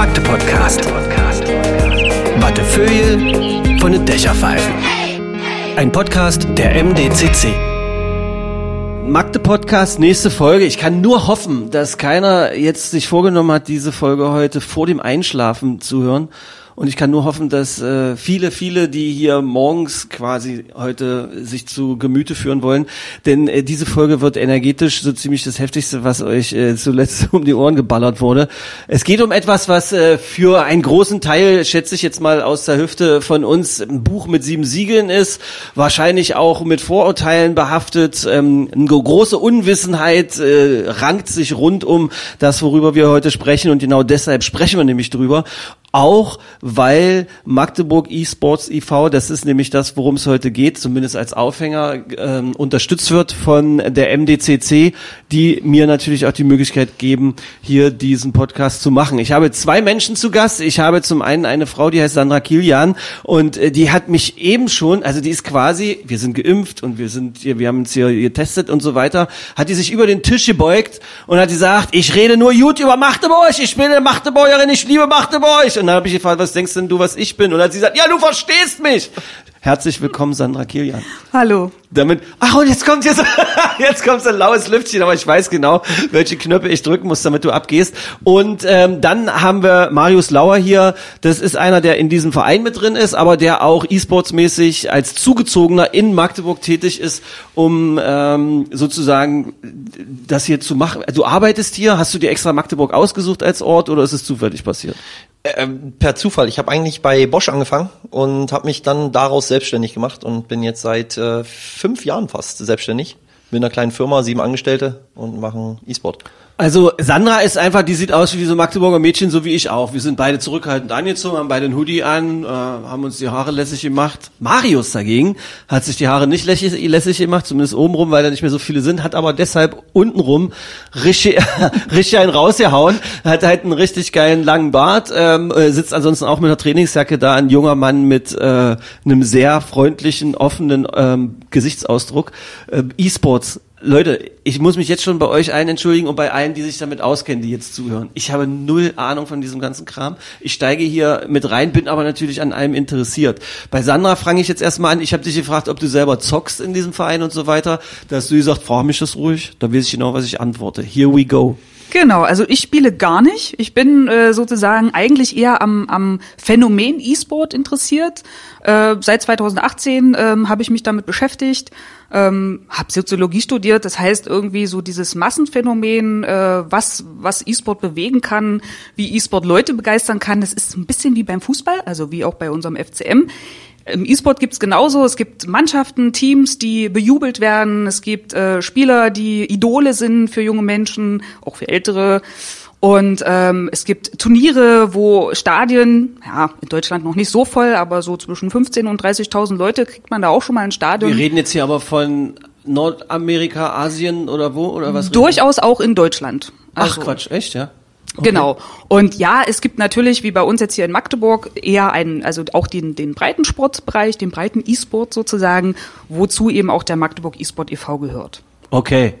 Magde Podcast. Wattefeuille von den Dächerpfeifen. Ein Podcast der MDCC. Magde Podcast, nächste Folge. Ich kann nur hoffen, dass keiner jetzt sich vorgenommen hat, diese Folge heute vor dem Einschlafen zu hören und ich kann nur hoffen, dass äh, viele, viele, die hier morgens quasi heute sich zu Gemüte führen wollen, denn äh, diese Folge wird energetisch so ziemlich das heftigste, was euch äh, zuletzt um die Ohren geballert wurde. Es geht um etwas, was äh, für einen großen Teil, schätze ich jetzt mal aus der Hüfte von uns, ein Buch mit sieben Siegeln ist, wahrscheinlich auch mit Vorurteilen behaftet. Ähm, eine große Unwissenheit äh, rankt sich rund um das, worüber wir heute sprechen und genau deshalb sprechen wir nämlich drüber. Auch weil Magdeburg eSports e.V., das ist nämlich das, worum es heute geht, zumindest als Aufhänger, ähm, unterstützt wird von der MDCC, die mir natürlich auch die Möglichkeit geben, hier diesen Podcast zu machen. Ich habe zwei Menschen zu Gast. Ich habe zum einen eine Frau, die heißt Sandra Kilian und äh, die hat mich eben schon, also die ist quasi, wir sind geimpft und wir sind hier, wir haben uns hier getestet und so weiter, hat die sich über den Tisch gebeugt und hat gesagt, ich rede nur gut über Magdeburg, ich bin eine Magdeburgerin, ich liebe Magdeburg und dann habe ich gefragt, was denkst denn du, was ich bin? Und dann hat sie gesagt, ja, du verstehst mich. Herzlich willkommen, Sandra Kilian. Hallo. Damit, ach, und jetzt kommt jetzt, jetzt kommt so ein laues Lüftchen, aber ich weiß genau, welche Knöpfe ich drücken muss, damit du abgehst. Und ähm, dann haben wir Marius Lauer hier. Das ist einer, der in diesem Verein mit drin ist, aber der auch E-Sports-mäßig als Zugezogener in Magdeburg tätig ist, um ähm, sozusagen das hier zu machen. Du arbeitest hier, hast du dir extra Magdeburg ausgesucht als Ort oder ist es zufällig passiert? Ähm, per Zufall. Ich habe eigentlich bei Bosch angefangen und habe mich dann daraus selbstständig gemacht und bin jetzt seit äh, fünf Jahren fast selbstständig. In einer kleinen Firma, sieben Angestellte und machen E-Sport. Also Sandra ist einfach, die sieht aus wie so Magdeburger Mädchen, so wie ich auch. Wir sind beide zurückhaltend angezogen, haben beide einen Hoodie an, äh, haben uns die Haare lässig gemacht. Marius dagegen hat sich die Haare nicht lässig, lässig gemacht, zumindest obenrum, weil da nicht mehr so viele sind, hat aber deshalb untenrum richtig, richtig einen rausgehauen, hat halt einen richtig geilen langen Bart, ähm, äh, sitzt ansonsten auch mit einer Trainingsjacke da, ein junger Mann mit äh, einem sehr freundlichen, offenen ähm, Gesichtsausdruck. Äh, E-Sports Leute, ich muss mich jetzt schon bei euch allen entschuldigen und bei allen, die sich damit auskennen, die jetzt zuhören. Ich habe null Ahnung von diesem ganzen Kram. Ich steige hier mit rein, bin aber natürlich an allem interessiert. Bei Sandra fange ich jetzt erstmal an. Ich habe dich gefragt, ob du selber zockst in diesem Verein und so weiter. Da hast du gesagt, frag mich das ruhig. Da weiß ich genau, was ich antworte. Here we go. Genau, also ich spiele gar nicht. Ich bin äh, sozusagen eigentlich eher am, am Phänomen E-Sport interessiert. Äh, seit 2018 ähm, habe ich mich damit beschäftigt, ähm, habe Soziologie studiert. Das heißt irgendwie so dieses Massenphänomen, äh, was was E-Sport bewegen kann, wie E-Sport Leute begeistern kann. Das ist ein bisschen wie beim Fußball, also wie auch bei unserem FCM. Im E-Sport gibt's genauso. Es gibt Mannschaften, Teams, die bejubelt werden. Es gibt äh, Spieler, die Idole sind für junge Menschen, auch für Ältere. Und ähm, es gibt Turniere, wo Stadien, ja, in Deutschland noch nicht so voll, aber so zwischen 15 und 30.000 Leute kriegt man da auch schon mal ein Stadion. Wir reden jetzt hier aber von Nordamerika, Asien oder wo oder was? Durchaus auch in Deutschland. Also, Ach Quatsch, echt, ja? Okay. Genau. Und ja, es gibt natürlich, wie bei uns jetzt hier in Magdeburg, eher einen, also auch den, den breiten Sportbereich, den breiten E-Sport sozusagen, wozu eben auch der Magdeburg E-Sport e.V. gehört. Okay.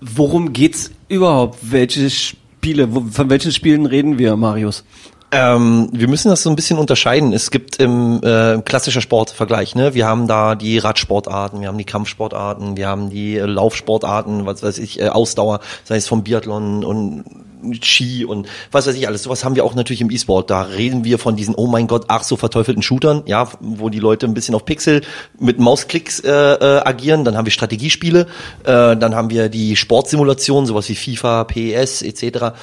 Worum geht's überhaupt? Welche Spiele, von welchen Spielen reden wir, Marius? Ähm, wir müssen das so ein bisschen unterscheiden. Es gibt im äh, klassischer Sportvergleich, ne, wir haben da die Radsportarten, wir haben die Kampfsportarten, wir haben die äh, Laufsportarten, was weiß ich, äh, Ausdauer, sei es vom Biathlon und Ski und was weiß ich alles. Sowas haben wir auch natürlich im E-Sport. Da reden wir von diesen, oh mein Gott, ach so verteufelten Shootern, ja, wo die Leute ein bisschen auf Pixel mit Mausklicks äh, äh, agieren. Dann haben wir Strategiespiele, äh, dann haben wir die Sportsimulation, sowas wie FIFA, PES etc.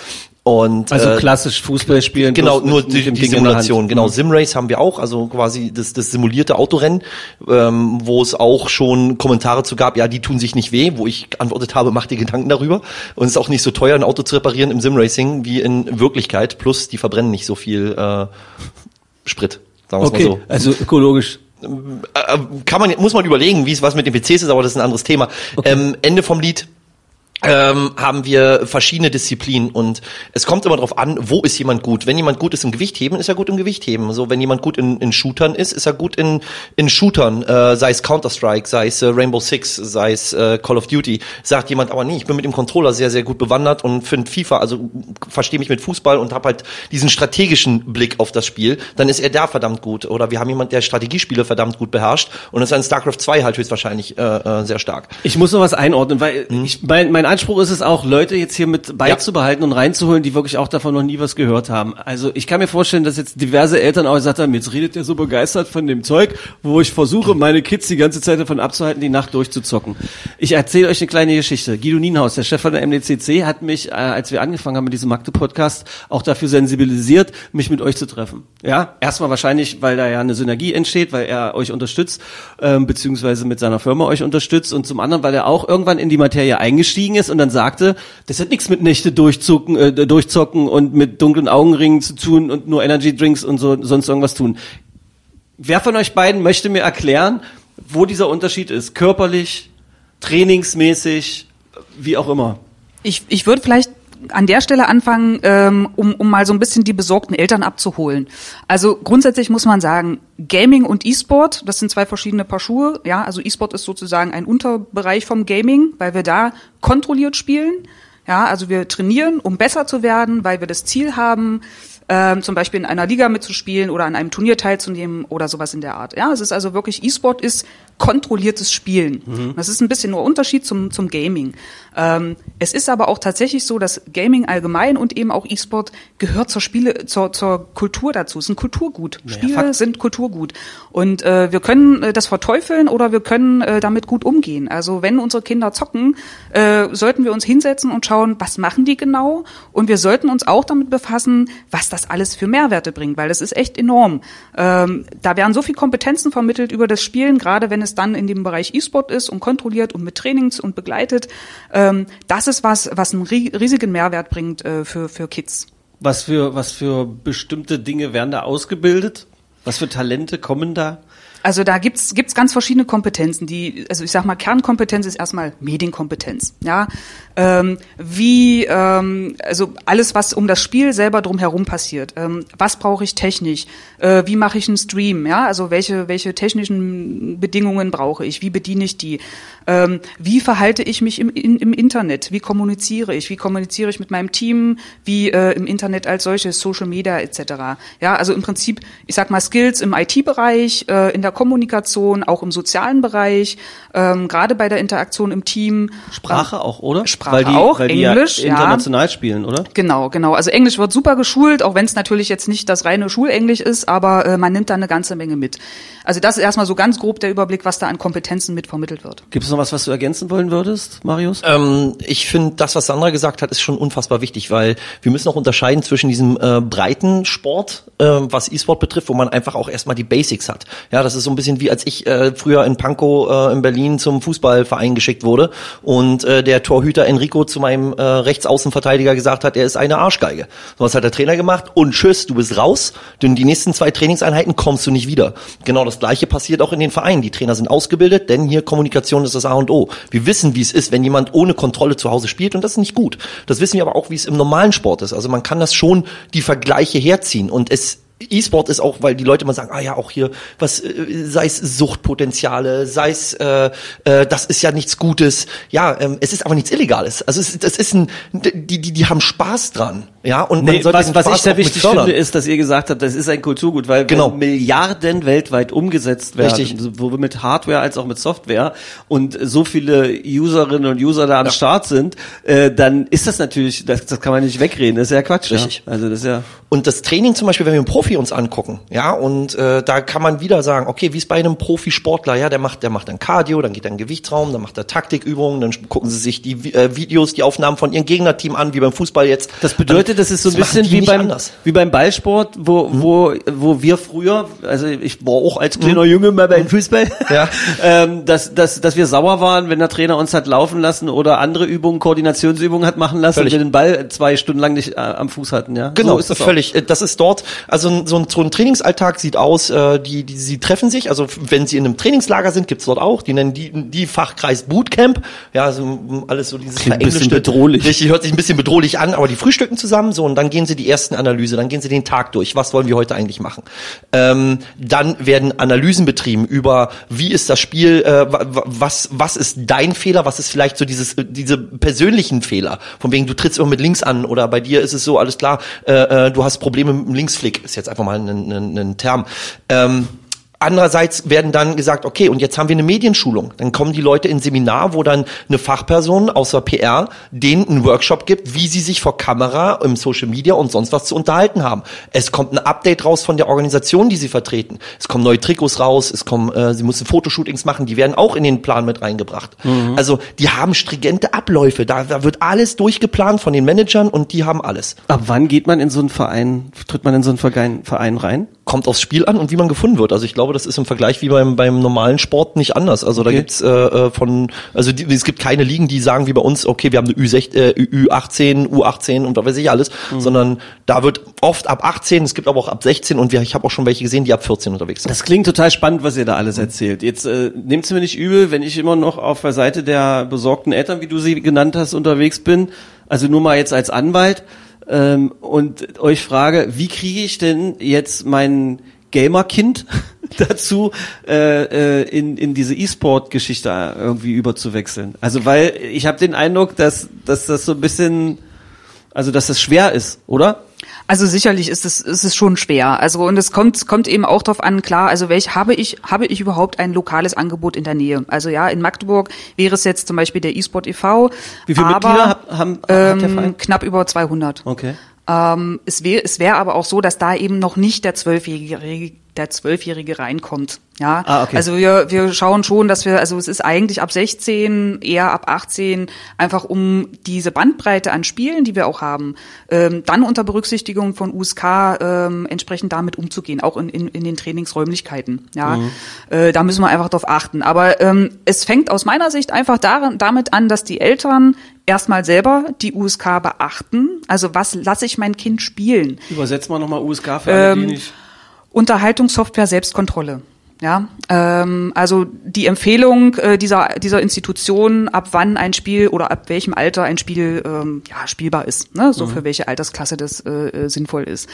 Und, also äh, klassisch Fußball spielen. Genau, nur mit, die, die Simulation. Genau, mhm. Simrace haben wir auch, also quasi das, das simulierte Autorennen, ähm, wo es auch schon Kommentare zu gab, ja, die tun sich nicht weh, wo ich geantwortet habe, mach dir Gedanken darüber. Und es ist auch nicht so teuer, ein Auto zu reparieren im Simracing wie in Wirklichkeit. Plus, die verbrennen nicht so viel äh, Sprit, sagen wir okay, mal so. Also ökologisch äh, kann man, muss man überlegen, wie es was mit den PCs ist, aber das ist ein anderes Thema. Okay. Ähm, Ende vom Lied ähm, haben wir verschiedene Disziplinen und es kommt immer darauf an, wo ist jemand gut. Wenn jemand gut ist im Gewichtheben, ist er gut im Gewichtheben. So, wenn jemand gut in, in Shootern ist, ist er gut in, in Shootern, äh, sei es Counter-Strike, sei es äh, Rainbow Six, sei es äh, Call of Duty. Sagt jemand aber nee, ich bin mit dem Controller sehr, sehr gut bewandert und finde FIFA, also verstehe mich mit Fußball und habe halt diesen strategischen Blick auf das Spiel, dann ist er da verdammt gut. Oder wir haben jemand, der Strategiespiele verdammt gut beherrscht und ist an StarCraft 2 halt höchstwahrscheinlich äh, äh, sehr stark. Ich muss noch was einordnen, weil mhm. ich, mein, mein Anspruch ist es auch, Leute jetzt hier mit beizubehalten ja. und reinzuholen, die wirklich auch davon noch nie was gehört haben. Also ich kann mir vorstellen, dass jetzt diverse Eltern auch gesagt haben, jetzt redet ihr so begeistert von dem Zeug, wo ich versuche, meine Kids die ganze Zeit davon abzuhalten, die Nacht durchzuzocken. Ich erzähle euch eine kleine Geschichte. Guido Nienhaus, der Chef von der MDCC, hat mich, äh, als wir angefangen haben mit diesem Magde-Podcast, auch dafür sensibilisiert, mich mit euch zu treffen. Ja, erstmal wahrscheinlich, weil da ja eine Synergie entsteht, weil er euch unterstützt, ähm, beziehungsweise mit seiner Firma euch unterstützt und zum anderen, weil er auch irgendwann in die Materie eingestiegen ist und dann sagte, das hat nichts mit Nächte durchzucken, äh, durchzocken und mit dunklen Augenringen zu tun und nur Energy Drinks und so sonst irgendwas tun. Wer von euch beiden möchte mir erklären, wo dieser Unterschied ist? Körperlich, trainingsmäßig, wie auch immer. Ich, ich würde vielleicht an der Stelle anfangen, ähm, um, um mal so ein bisschen die besorgten Eltern abzuholen. Also grundsätzlich muss man sagen, Gaming und E-Sport, das sind zwei verschiedene Paar Schuhe. Ja, also E-Sport ist sozusagen ein Unterbereich vom Gaming, weil wir da kontrolliert spielen. Ja, also wir trainieren, um besser zu werden, weil wir das Ziel haben, ähm, zum Beispiel in einer Liga mitzuspielen oder an einem Turnier teilzunehmen oder sowas in der Art. Ja, es ist also wirklich E-Sport ist kontrolliertes Spielen. Mhm. Das ist ein bisschen nur Unterschied zum zum Gaming. Ähm, es ist aber auch tatsächlich so, dass Gaming allgemein und eben auch E-Sport gehört zur Spiele zur zur Kultur dazu. Es ist ein Kulturgut. Naja, Spiele Fakt. sind Kulturgut und äh, wir können äh, das verteufeln oder wir können äh, damit gut umgehen. Also wenn unsere Kinder zocken, äh, sollten wir uns hinsetzen und schauen, was machen die genau und wir sollten uns auch damit befassen, was das alles für Mehrwerte bringt, weil das ist echt enorm. Ähm, da werden so viel Kompetenzen vermittelt über das Spielen, gerade wenn es dann in dem Bereich E-Sport ist und kontrolliert und mit Trainings und begleitet. Ähm, das ist was, was einen riesigen Mehrwert bringt äh, für, für Kids. Was für, was für bestimmte Dinge werden da ausgebildet? Was für Talente kommen da? Also da gibt's gibt's ganz verschiedene Kompetenzen. Die, also ich sag mal, Kernkompetenz ist erstmal Medienkompetenz. Ja, ähm, wie ähm, also alles, was um das Spiel selber drumherum passiert. Ähm, was brauche ich technisch? Äh, wie mache ich einen Stream? Ja, also welche welche technischen Bedingungen brauche ich? Wie bediene ich die? Ähm, wie verhalte ich mich im, in, im Internet? Wie kommuniziere ich? Wie kommuniziere ich mit meinem Team? Wie äh, im Internet als solches, Social Media etc. Ja, also im Prinzip, ich sag mal Skills im IT-Bereich, äh, in der Kommunikation, auch im sozialen Bereich, ähm, gerade bei der Interaktion im Team. Sprache auch, oder? Sprache weil die, auch, weil Englisch, die ja international ja. spielen, oder? Genau, genau. Also Englisch wird super geschult, auch wenn es natürlich jetzt nicht das reine Schulenglisch ist, aber äh, man nimmt da eine ganze Menge mit. Also das ist erstmal so ganz grob der Überblick, was da an Kompetenzen mit vermittelt wird. Gibt es noch was, was du ergänzen wollen würdest, Marius? Ähm, ich finde, das, was Sandra gesagt hat, ist schon unfassbar wichtig, weil wir müssen auch unterscheiden zwischen diesem äh, breiten Sport, äh, was E-Sport betrifft, wo man einfach auch erstmal die Basics hat. Ja, das ist so ein bisschen wie als ich äh, früher in Pankow äh, in Berlin zum Fußballverein geschickt wurde und äh, der Torhüter Enrico zu meinem äh, Rechtsaußenverteidiger gesagt hat, er ist eine Arschgeige. So was hat der Trainer gemacht und tschüss, du bist raus, denn die nächsten zwei Trainingseinheiten kommst du nicht wieder. Genau das gleiche passiert auch in den Vereinen. Die Trainer sind ausgebildet, denn hier Kommunikation ist das A und O. Wir wissen, wie es ist, wenn jemand ohne Kontrolle zu Hause spielt und das ist nicht gut. Das wissen wir aber auch, wie es im normalen Sport ist. Also man kann das schon die Vergleiche herziehen und es E-Sport ist auch, weil die Leute immer sagen, ah ja, auch hier, was äh, sei es Suchtpotenziale, sei es, äh, äh, das ist ja nichts Gutes. Ja, ähm, es ist aber nichts Illegales. Also es, das ist ein, die, die, die haben Spaß dran. Ja, und nee, was, was ich sehr wichtig finde, ist, dass ihr gesagt habt, das ist ein Kulturgut, weil genau. Milliarden weltweit umgesetzt werden, Richtig. sowohl mit Hardware als auch mit Software und so viele Userinnen und User da am ja. Start sind, äh, dann ist das natürlich, das, das kann man nicht wegreden, das ist ja Quatsch. Richtig. Ja? Also das ist ja. Und das Training zum Beispiel, wenn wir einen Profi uns angucken, ja, und äh, da kann man wieder sagen, okay, wie ist bei einem Profisportler, ja, der macht, der macht dann Cardio, dann geht er in den Gewichtsraum, dann macht er Taktikübungen, dann gucken sie sich die äh, Videos, die Aufnahmen von ihrem Gegnerteam an, wie beim Fußball jetzt. Das bedeutet, das ist so ein bisschen wie beim, wie beim Ballsport, wo, mhm. wo, wo wir früher, also ich war auch als kleiner mhm. Junge mal beim Fußball, ja. ähm, dass, dass, dass wir sauer waren, wenn der Trainer uns hat laufen lassen oder andere Übungen, Koordinationsübungen hat machen lassen Völlig. und wir den Ball zwei Stunden lang nicht äh, am Fuß hatten, ja. Genau, so ist das völlig. Auch. Das ist dort, also ein, so, ein, so ein Trainingsalltag sieht aus, äh, die, die, sie treffen sich, also wenn sie in einem Trainingslager sind, gibt's dort auch, die nennen die, die Fachkreis Bootcamp, ja, so alles so dieses Klingt ein bisschen bedrohlich. Richtig, hört sich ein bisschen bedrohlich an, aber die frühstücken zusammen, so, und dann gehen sie die ersten Analyse, dann gehen sie den Tag durch, was wollen wir heute eigentlich machen. Ähm, dann werden Analysen betrieben über, wie ist das Spiel, äh, was, was ist dein Fehler, was ist vielleicht so dieses, diese persönlichen Fehler, von wegen, du trittst immer mit links an oder bei dir ist es so, alles klar, äh, äh, du hast Probleme mit dem Linksflick, ist jetzt einfach mal ein, ein, ein Term. Ähm, Andererseits werden dann gesagt, okay, und jetzt haben wir eine Medienschulung. Dann kommen die Leute in Seminar, wo dann eine Fachperson außer PR denen einen Workshop gibt, wie sie sich vor Kamera, im Social Media und sonst was zu unterhalten haben. Es kommt ein Update raus von der Organisation, die sie vertreten. Es kommen neue Trikots raus, es kommen, äh, sie müssen Fotoshootings machen, die werden auch in den Plan mit reingebracht. Mhm. Also die haben stringente Abläufe, da, da wird alles durchgeplant von den Managern und die haben alles. Ab wann geht man in so einen Verein, tritt man in so einen Verein rein? Kommt aufs Spiel an und wie man gefunden wird. Also ich glaube, das ist im Vergleich wie beim, beim normalen Sport nicht anders. Also okay. da gibt's äh, äh, von, also die, es gibt keine Ligen, die sagen wie bei uns, okay, wir haben eine Ü6, äh, Ü18, U18 und was weiß ich alles, mhm. sondern da wird oft ab 18, es gibt aber auch ab 16 und wir, ich habe auch schon welche gesehen, die ab 14 unterwegs sind. Das klingt total spannend, was ihr da alles erzählt. Jetzt äh, nehmt mir nicht übel, wenn ich immer noch auf der Seite der besorgten Eltern, wie du sie genannt hast, unterwegs bin. Also nur mal jetzt als Anwalt ähm, und euch frage, wie kriege ich denn jetzt mein Gamer-Kind dazu, äh, äh, in, in diese E-Sport-Geschichte irgendwie überzuwechseln? Also weil ich habe den Eindruck, dass, dass das so ein bisschen, also dass das schwer ist, oder? Also sicherlich ist es, ist es schon schwer. Also und es kommt, kommt eben auch darauf an, klar, also welch habe ich, habe ich überhaupt ein lokales Angebot in der Nähe? Also ja, in Magdeburg wäre es jetzt zum Beispiel der eSport e.V. Wie viele aber, Mitglieder haben, haben ähm, knapp über 200. Okay. Ähm, es wäre es wäre aber auch so, dass da eben noch nicht der Zwölfjährige der Zwölfjährige reinkommt. Ja, ah, okay. also wir, wir schauen schon, dass wir, also es ist eigentlich ab 16, eher ab 18, einfach um diese Bandbreite an Spielen, die wir auch haben, ähm, dann unter Berücksichtigung von USK ähm, entsprechend damit umzugehen, auch in, in, in den Trainingsräumlichkeiten. Ja, mhm. äh, da müssen wir einfach darauf achten. Aber ähm, es fängt aus meiner Sicht einfach daran, damit an, dass die Eltern erstmal selber die USK beachten. Also was lasse ich mein Kind spielen? Übersetzt mal nochmal USK für alle, die ähm, nicht Unterhaltungssoftware Selbstkontrolle. Ja, ähm, also die Empfehlung äh, dieser dieser Institution, ab wann ein Spiel oder ab welchem Alter ein Spiel ähm, ja spielbar ist, ne? so mhm. für welche Altersklasse das äh, äh, sinnvoll ist.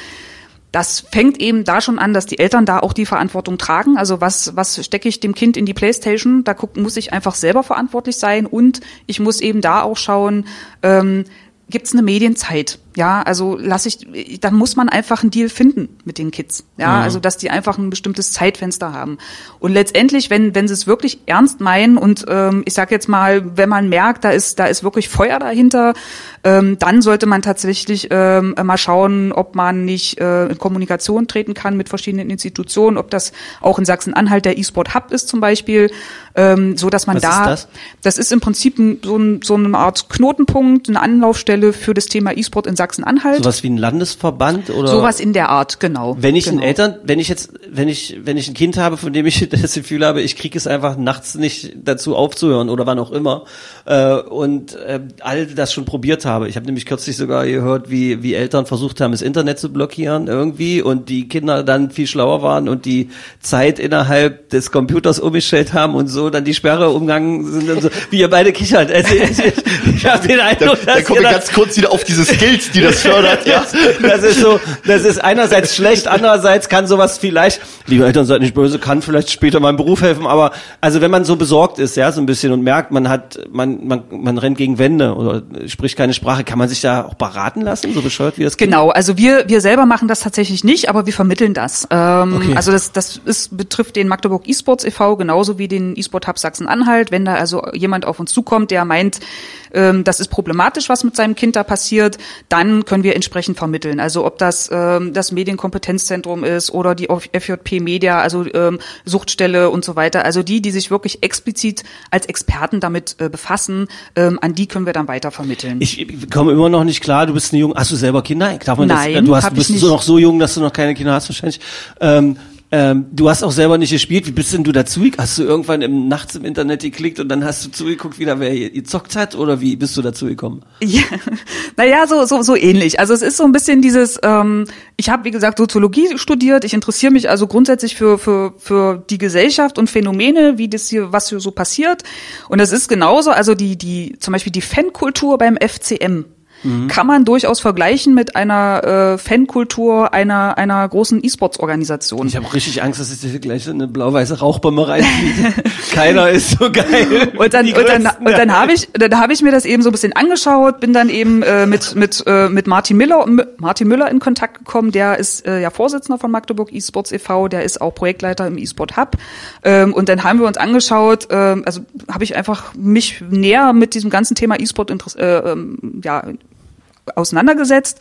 Das fängt eben da schon an, dass die Eltern da auch die Verantwortung tragen. Also was was stecke ich dem Kind in die PlayStation? Da guck, muss ich einfach selber verantwortlich sein und ich muss eben da auch schauen. Ähm, Gibt es eine Medienzeit? Ja, also lass ich, dann muss man einfach einen Deal finden mit den Kids. Ja, mhm. also dass die einfach ein bestimmtes Zeitfenster haben. Und letztendlich, wenn wenn sie es wirklich ernst meinen und ähm, ich sage jetzt mal, wenn man merkt, da ist da ist wirklich Feuer dahinter, ähm, dann sollte man tatsächlich ähm, mal schauen, ob man nicht äh, in Kommunikation treten kann mit verschiedenen Institutionen, ob das auch in Sachsen-Anhalt der E-Sport Hub ist zum Beispiel, ähm, so dass man Was da, ist das? das ist im Prinzip so, ein, so eine Art Knotenpunkt, eine Anlaufstelle für das Thema E-Sport in Sachsen-Anhalt. Sowas wie ein Landesverband oder? Sowas in der Art, genau. Wenn ich genau. Eltern, wenn ich jetzt, wenn ich, wenn ich ein Kind habe, von dem ich das Gefühl habe, ich kriege es einfach nachts nicht dazu aufzuhören oder wann auch immer, äh, und äh, all das schon probiert habe. Ich habe nämlich kürzlich sogar gehört, wie, wie Eltern versucht haben, das Internet zu blockieren irgendwie und die Kinder dann viel schlauer waren und die Zeit innerhalb des Computers umgestellt haben und so dann die Sperre umgangen sind und so, wie ihr beide kichert. Also, ich, ich habe den Eindruck, da, dass da kommen wir ganz kurz wieder auf diese Skills, die das fördert. ja. Das ist so, das ist einerseits schlecht, andererseits kann sowas vielleicht, liebe Eltern seid nicht böse, kann vielleicht später meinem Beruf helfen, aber also wenn man so besorgt ist, ja, so ein bisschen und merkt, man hat, man, man, man rennt gegen Wände oder spricht keine Sprache, kann man sich da auch beraten lassen, so bescheuert wie das geht? Genau, also wir, wir selber machen das tatsächlich nicht, aber wir vermitteln das. Ähm, okay. Also das, das ist, betrifft den Magdeburg eSports e.V. genauso wie den eSport Hub Sachsen-Anhalt. Wenn da also jemand auf uns zukommt, der meint, ähm, das ist problematisch, was mit seinem Kind da passiert, dann können wir entsprechend vermitteln. Also ob das ähm, das Medienkompetenzzentrum ist oder die FJP Media, also ähm, Suchtstelle und so weiter. Also die, die sich wirklich explizit als Experten damit äh, befassen, ähm, an die können wir dann weiter vermitteln. Ich komme immer noch nicht klar, du bist eine Jung, hast du selber Kinder? Darf man Nein, das, du hast, bist so noch so jung, dass du noch keine Kinder hast wahrscheinlich. Ähm, Ähm, du hast auch selber nicht gespielt. Wie bist denn du dazu? Hast du irgendwann im, nachts im Internet geklickt und dann hast du zugeguckt, wie da wer gezockt hat? Oder wie bist du dazu gekommen? Ja, naja, so, so, so ähnlich. Also es ist so ein bisschen dieses, ähm, ich habe, wie gesagt, Soziologie studiert. Ich interessiere mich also grundsätzlich für, für, für die Gesellschaft und Phänomene, wie das hier, was hier so passiert. Und das ist genauso, also die, die, zum Beispiel die Fankultur beim FCM mhm. kann man durchaus vergleichen mit einer äh, Fankultur einer einer großen E-Sports-Organisation. Ich habe richtig Angst, dass ich gleich eine blau-weiße Rauchbombe reinfliege. Keiner ist so geil. Und dann und dann, und dann habe ich dann habe ich mir das eben so ein bisschen angeschaut, bin dann eben äh, mit mit äh, mit Martin Miller Martin Müller in Kontakt gekommen. Der ist äh, ja Vorsitzender von Magdeburg E-Sports e.V. Der ist auch Projektleiter im E-Sport Hub. Ähm, und dann haben wir uns angeschaut. Äh, also habe ich einfach mich näher mit diesem ganzen Thema E-Sport äh, ähm, ja auseinandergesetzt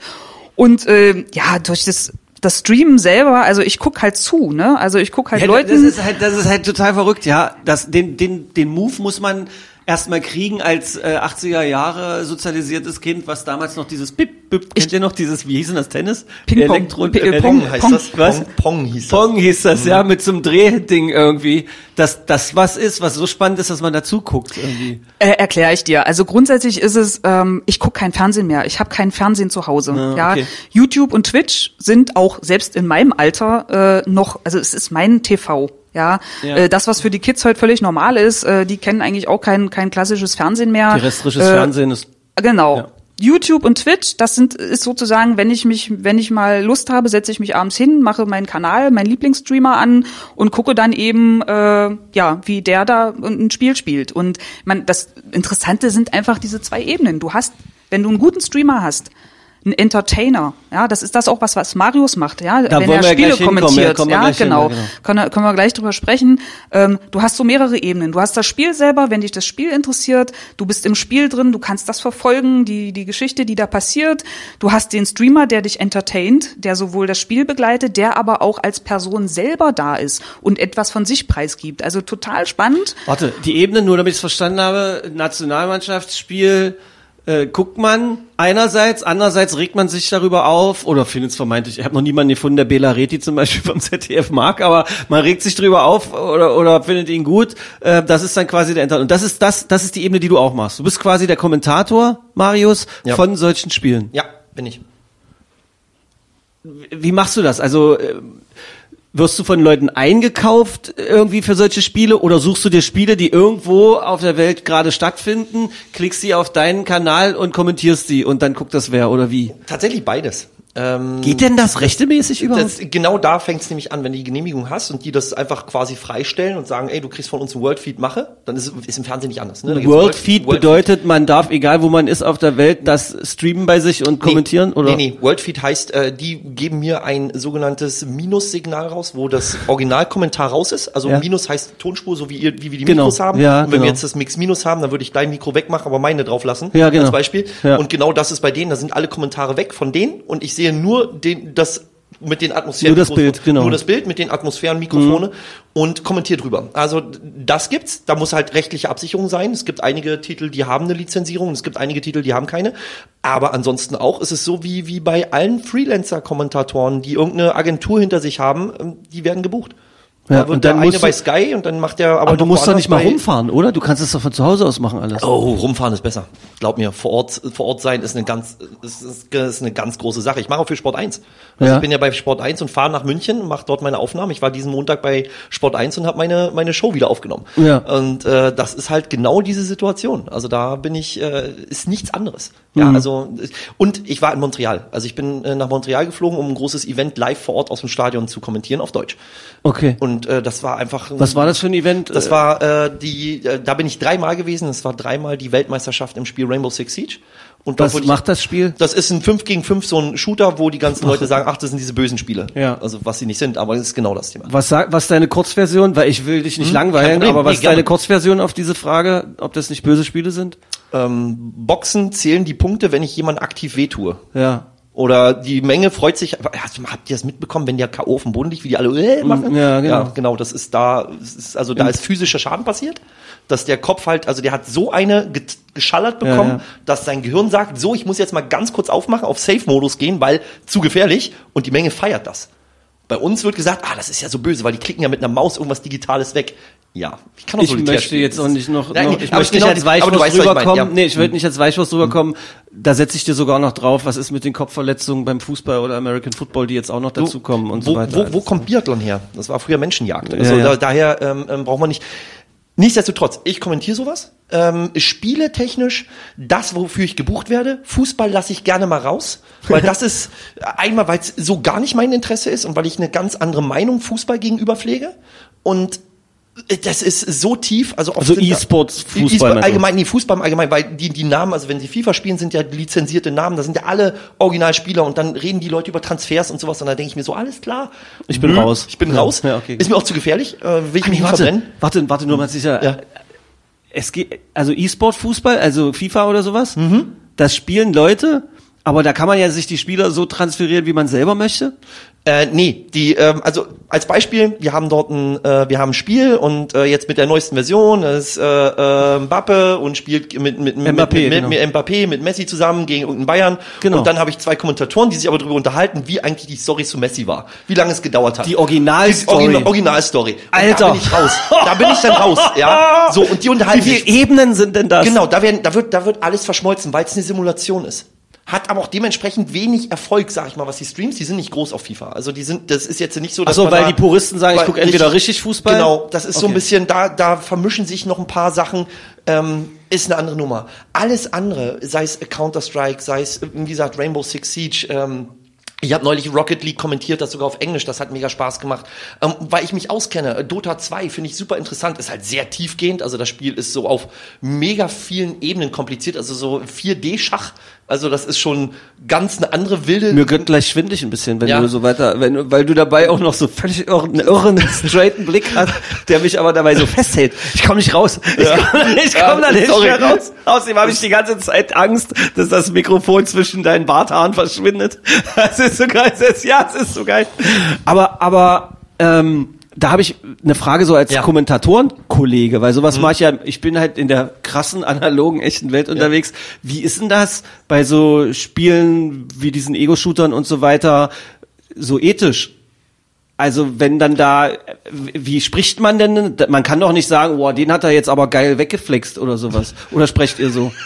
und äh, ja durch das das Streamen selber, also ich guck halt zu, ne? Also ich guck halt ja, Leuten. Das ist halt, das ist halt total verrückt, ja. Das, den, den, den Move muss man erstmal kriegen als äh, 80er Jahre sozialisiertes Kind, was damals noch dieses Bip, Bip, kennt ihr noch dieses, wie hieß denn das Tennis? Ping-Pong. Elektro äh, Pong, heißt Pong. das, was? Pong, Pong hieß das. Pong hieß das, mhm. ja, mit so einem Drehding irgendwie. Dass das was ist, was so spannend ist, dass man dazu guckt irgendwie. Äh, Erkläre ich dir. Also grundsätzlich ist es, ähm, ich gucke kein Fernsehen mehr. Ich habe kein Fernsehen zu Hause. Ah, ja, okay. YouTube und Twitch sind auch selbst in meinem Alter äh, noch, also es ist mein TV. Ja, ja. Äh, das, was für die Kids heute völlig normal ist, äh, die kennen eigentlich auch kein, kein klassisches Fernsehen mehr. Terrestrisches äh, Fernsehen ist. Genau. Ja. YouTube und Twitch, das sind ist sozusagen, wenn ich mich, wenn ich mal Lust habe, setze ich mich abends hin, mache meinen Kanal, meinen Lieblingsstreamer an und gucke dann eben, äh, ja, wie der da ein Spiel spielt. Und man, das Interessante sind einfach diese zwei Ebenen. Du hast, wenn du einen guten Streamer hast, ein Entertainer. Ja, das ist das auch was, was Marius macht. Ja, da wenn er Spiele kommentiert. Ja, ja genau. Hin, genau. Können, können wir gleich drüber sprechen. Ähm, du hast so mehrere Ebenen. Du hast das Spiel selber, wenn dich das Spiel interessiert. Du bist im Spiel drin. Du kannst das verfolgen, die die Geschichte, die da passiert. Du hast den Streamer, der dich entertaint, der sowohl das Spiel begleitet, der aber auch als Person selber da ist und etwas von sich preisgibt. Also total spannend. Warte, die Ebene, nur damit ich es verstanden habe: Nationalmannschaftsspiel äh, guckt man einerseits, andererseits regt man sich darüber auf oder findet es vermeintlich, ich habe noch niemanden gefunden, der Bela Reti zum Beispiel vom ZDF mag, aber man regt sich darüber auf oder, oder findet ihn gut. Äh, das ist dann quasi der Enter. Und das ist das, das ist die Ebene, die du auch machst. Du bist quasi der Kommentator, Marius, ja. von solchen Spielen. Ja, bin ich. Wie machst du das? Also äh, wirst du von Leuten eingekauft irgendwie für solche Spiele oder suchst du dir Spiele, die irgendwo auf der Welt gerade stattfinden, klickst sie auf deinen Kanal und kommentierst sie und dann guckt das wer oder wie? Tatsächlich beides. Ähm, Geht denn das rechtemäßig überhaupt? Das, genau da fängt es nämlich an, wenn du die Genehmigung hast und die das einfach quasi freistellen und sagen, ey, du kriegst von uns ein Worldfeed, mache, dann ist, ist im Fernsehen nicht anders. Ne? Worldfeed World bedeutet, man darf, egal wo man ist auf der Welt, das streamen bei sich und kommentieren? Nee, oder? nee, nee, Worldfeed heißt, äh, die geben mir ein sogenanntes Minussignal raus, wo das Originalkommentar raus ist. Also ja. Minus heißt Tonspur, so wie, ihr, wie wir die genau. Mikros haben. Ja, und wenn genau. wir jetzt das Mix Minus haben, dann würde ich dein Mikro wegmachen, aber meine drauf lassen, ja, genau. als Beispiel. Ja. Und genau das ist bei denen, da sind alle Kommentare weg von denen und ich sehe nur den das mit den Atmosphären. Nur das Bild, genau. Nur das Bild mit den Atmosphärenmikrofone mhm. und kommentiert drüber. Also das gibt's. Da muss halt rechtliche Absicherung sein. Es gibt einige Titel, die haben eine Lizenzierung. Es gibt einige Titel, die haben keine. Aber ansonsten auch ist es so wie, wie bei allen Freelancer-Kommentatoren, die irgendeine Agentur hinter sich haben, ähm, die werden gebucht. Ja, und dann eine bei Sky und dann macht der aber. Aber du musst doch nicht mal rumfahren, oder? Du kannst es doch von zu Hause aus machen alles. Oh, rumfahren ist besser. Glaub mir, vor Ort, vor Ort sein ist eine ganz, ist, ist eine ganz große Sache. Ich mache auch für Sport 1. Also ja. ich bin ja bei Sport 1 und fahre nach München, mache dort meine Aufnahmen. Ich war diesen Montag bei Sport 1 und habe meine, meine Show wieder aufgenommen. Ja. Und äh, das ist halt genau diese Situation. Also da bin ich, äh, ist nichts anderes. Ja, mhm. also und ich war in Montreal. Also ich bin äh, nach Montreal geflogen, um ein großes Event live vor Ort aus dem Stadion zu kommentieren auf Deutsch. Okay. Und äh, das war einfach. Was war das für ein Event? Das war äh, die. Äh, da bin ich dreimal gewesen. Das war dreimal die Weltmeisterschaft im Spiel Rainbow Six Siege. Und was ich, macht das Spiel? Das ist ein 5 gegen 5 so ein Shooter, wo die ganzen Leute sagen, ach, das sind diese bösen Spiele. Ja. Also was sie nicht sind, aber das ist genau das Thema. Was sagt, was deine Kurzversion, weil ich will dich nicht hm, langweilen, aber was nee, ist deine Kurzversion auf diese Frage, ob das nicht böse Spiele sind? Ähm, Boxen zählen die Punkte, wenn ich jemand aktiv wehtue. Ja. Oder die Menge freut sich, habt ihr das mitbekommen, wenn der K.O. auf dem Boden liegt, wie die alle äh, machen? Ja, genau. Ja, genau, das ist da, ist, also da ist physischer Schaden passiert, dass der Kopf halt, also der hat so eine geschallert bekommen, ja, ja. dass sein Gehirn sagt, so, ich muss jetzt mal ganz kurz aufmachen, auf Safe-Modus gehen, weil zu gefährlich und die Menge feiert das. Bei uns wird gesagt, ah, das ist ja so böse, weil die klicken ja mit einer Maus irgendwas Digitales weg. Ja, ich kann auch Ich möchte spielen. jetzt auch nicht noch, Nein, noch ich möchte nicht genau, als Weichwurst rüberkommen. Ja. Nee, ich will nicht als Weichwurst rüberkommen. Da setze ich dir sogar noch drauf, was ist mit den Kopfverletzungen beim Fußball oder American Football, die jetzt auch noch dazukommen und wo, so weiter. Wo, wo kommt Biathlon her? Das war früher Menschenjagd. Also ja, ja. Da, daher ähm, ähm, braucht man nicht. Nichtsdestotrotz, ich kommentiere sowas. Ähm, spiele technisch das, wofür ich gebucht werde. Fußball lasse ich gerne mal raus, weil das ist einmal, weil es so gar nicht mein Interesse ist und weil ich eine ganz andere Meinung Fußball gegenüber pflege. Und das ist so tief, also also E-Sports, Fußball, e allgemein, nee, Fußball im Allgemeinen, weil die die Namen, also wenn sie FIFA spielen, sind ja lizenzierte Namen, da sind ja alle Originalspieler und dann reden die Leute über Transfers und sowas und dann denke ich mir so, alles klar. Ich bin hm, raus. Ich bin ja. raus. Ja, okay. Ist mir auch zu gefährlich, äh, will ich Ach, mich warte, verbrennen. Warte, warte nur mal sicher. Ja. Es geht also E-Sport Fußball, also FIFA oder sowas. Mhm. Das spielen Leute, aber da kann man ja sich die Spieler so transferieren, wie man selber möchte. Äh, nee, die, ähm, also als Beispiel, wir haben dort ein, äh, wir haben ein Spiel und äh, jetzt mit der neuesten Version ist äh, äh, Mbappe und spielt mit mit, mit, Mbappé, mit, genau. mit Mbappé, mit Messi zusammen gegen irgendeinen Bayern. Genau. Und dann habe ich zwei Kommentatoren, die sich aber darüber unterhalten, wie eigentlich die Story zu Messi war, wie lange es gedauert hat. Die Originalstory. Die Originalstory. Alter. Da bin ich raus. Da bin ich dann raus. Ja. So und die unterhalten. Wie viele Ebenen sind denn das? Genau, da werden, da wird, da wird alles verschmolzen, weil es eine Simulation ist hat aber auch dementsprechend wenig Erfolg, sag ich mal, was die Streams, die sind nicht groß auf FIFA. Also die sind, das ist jetzt nicht so, dass Ach so, weil da, die Puristen sagen, ich gucke entweder richtig Fußball. Genau, das ist okay. so ein bisschen, da, da vermischen sich noch ein paar Sachen, ähm, ist eine andere Nummer. Alles andere, sei es Counter-Strike, sei es, wie gesagt, Rainbow Six Siege, ähm, ich habe neulich Rocket League kommentiert, das sogar auf Englisch, das hat mega Spaß gemacht, ähm, weil ich mich auskenne. Dota 2 finde ich super interessant, ist halt sehr tiefgehend, also das Spiel ist so auf mega vielen Ebenen kompliziert, also so 4D-Schach, also das ist schon ganz eine andere wilde. Mir gönnt gleich schwindlig ein bisschen, wenn ja. du so weiter, wenn, weil du dabei auch noch so völlig irren, irren straighten Blick hast, der mich aber dabei so festhält. Ich komme nicht raus. Ich ja. komme komm da nicht Sorry. mehr raus. Außerdem habe ich die ganze Zeit Angst, dass das Mikrofon zwischen deinen Barthaaren verschwindet. Das ist so geil. Das ist, ja, es ist so geil. Aber, aber, ähm, da habe ich eine Frage so als ja. Kommentatorenkollege, weil sowas mhm. mache ich ja, ich bin halt in der krassen, analogen, echten Welt unterwegs. Ja. Wie ist denn das bei so Spielen wie diesen Ego-Shootern und so weiter so ethisch? Also wenn dann da, wie spricht man denn? Man kann doch nicht sagen, boah, den hat er jetzt aber geil weggeflext oder sowas. Oder sprecht ihr so?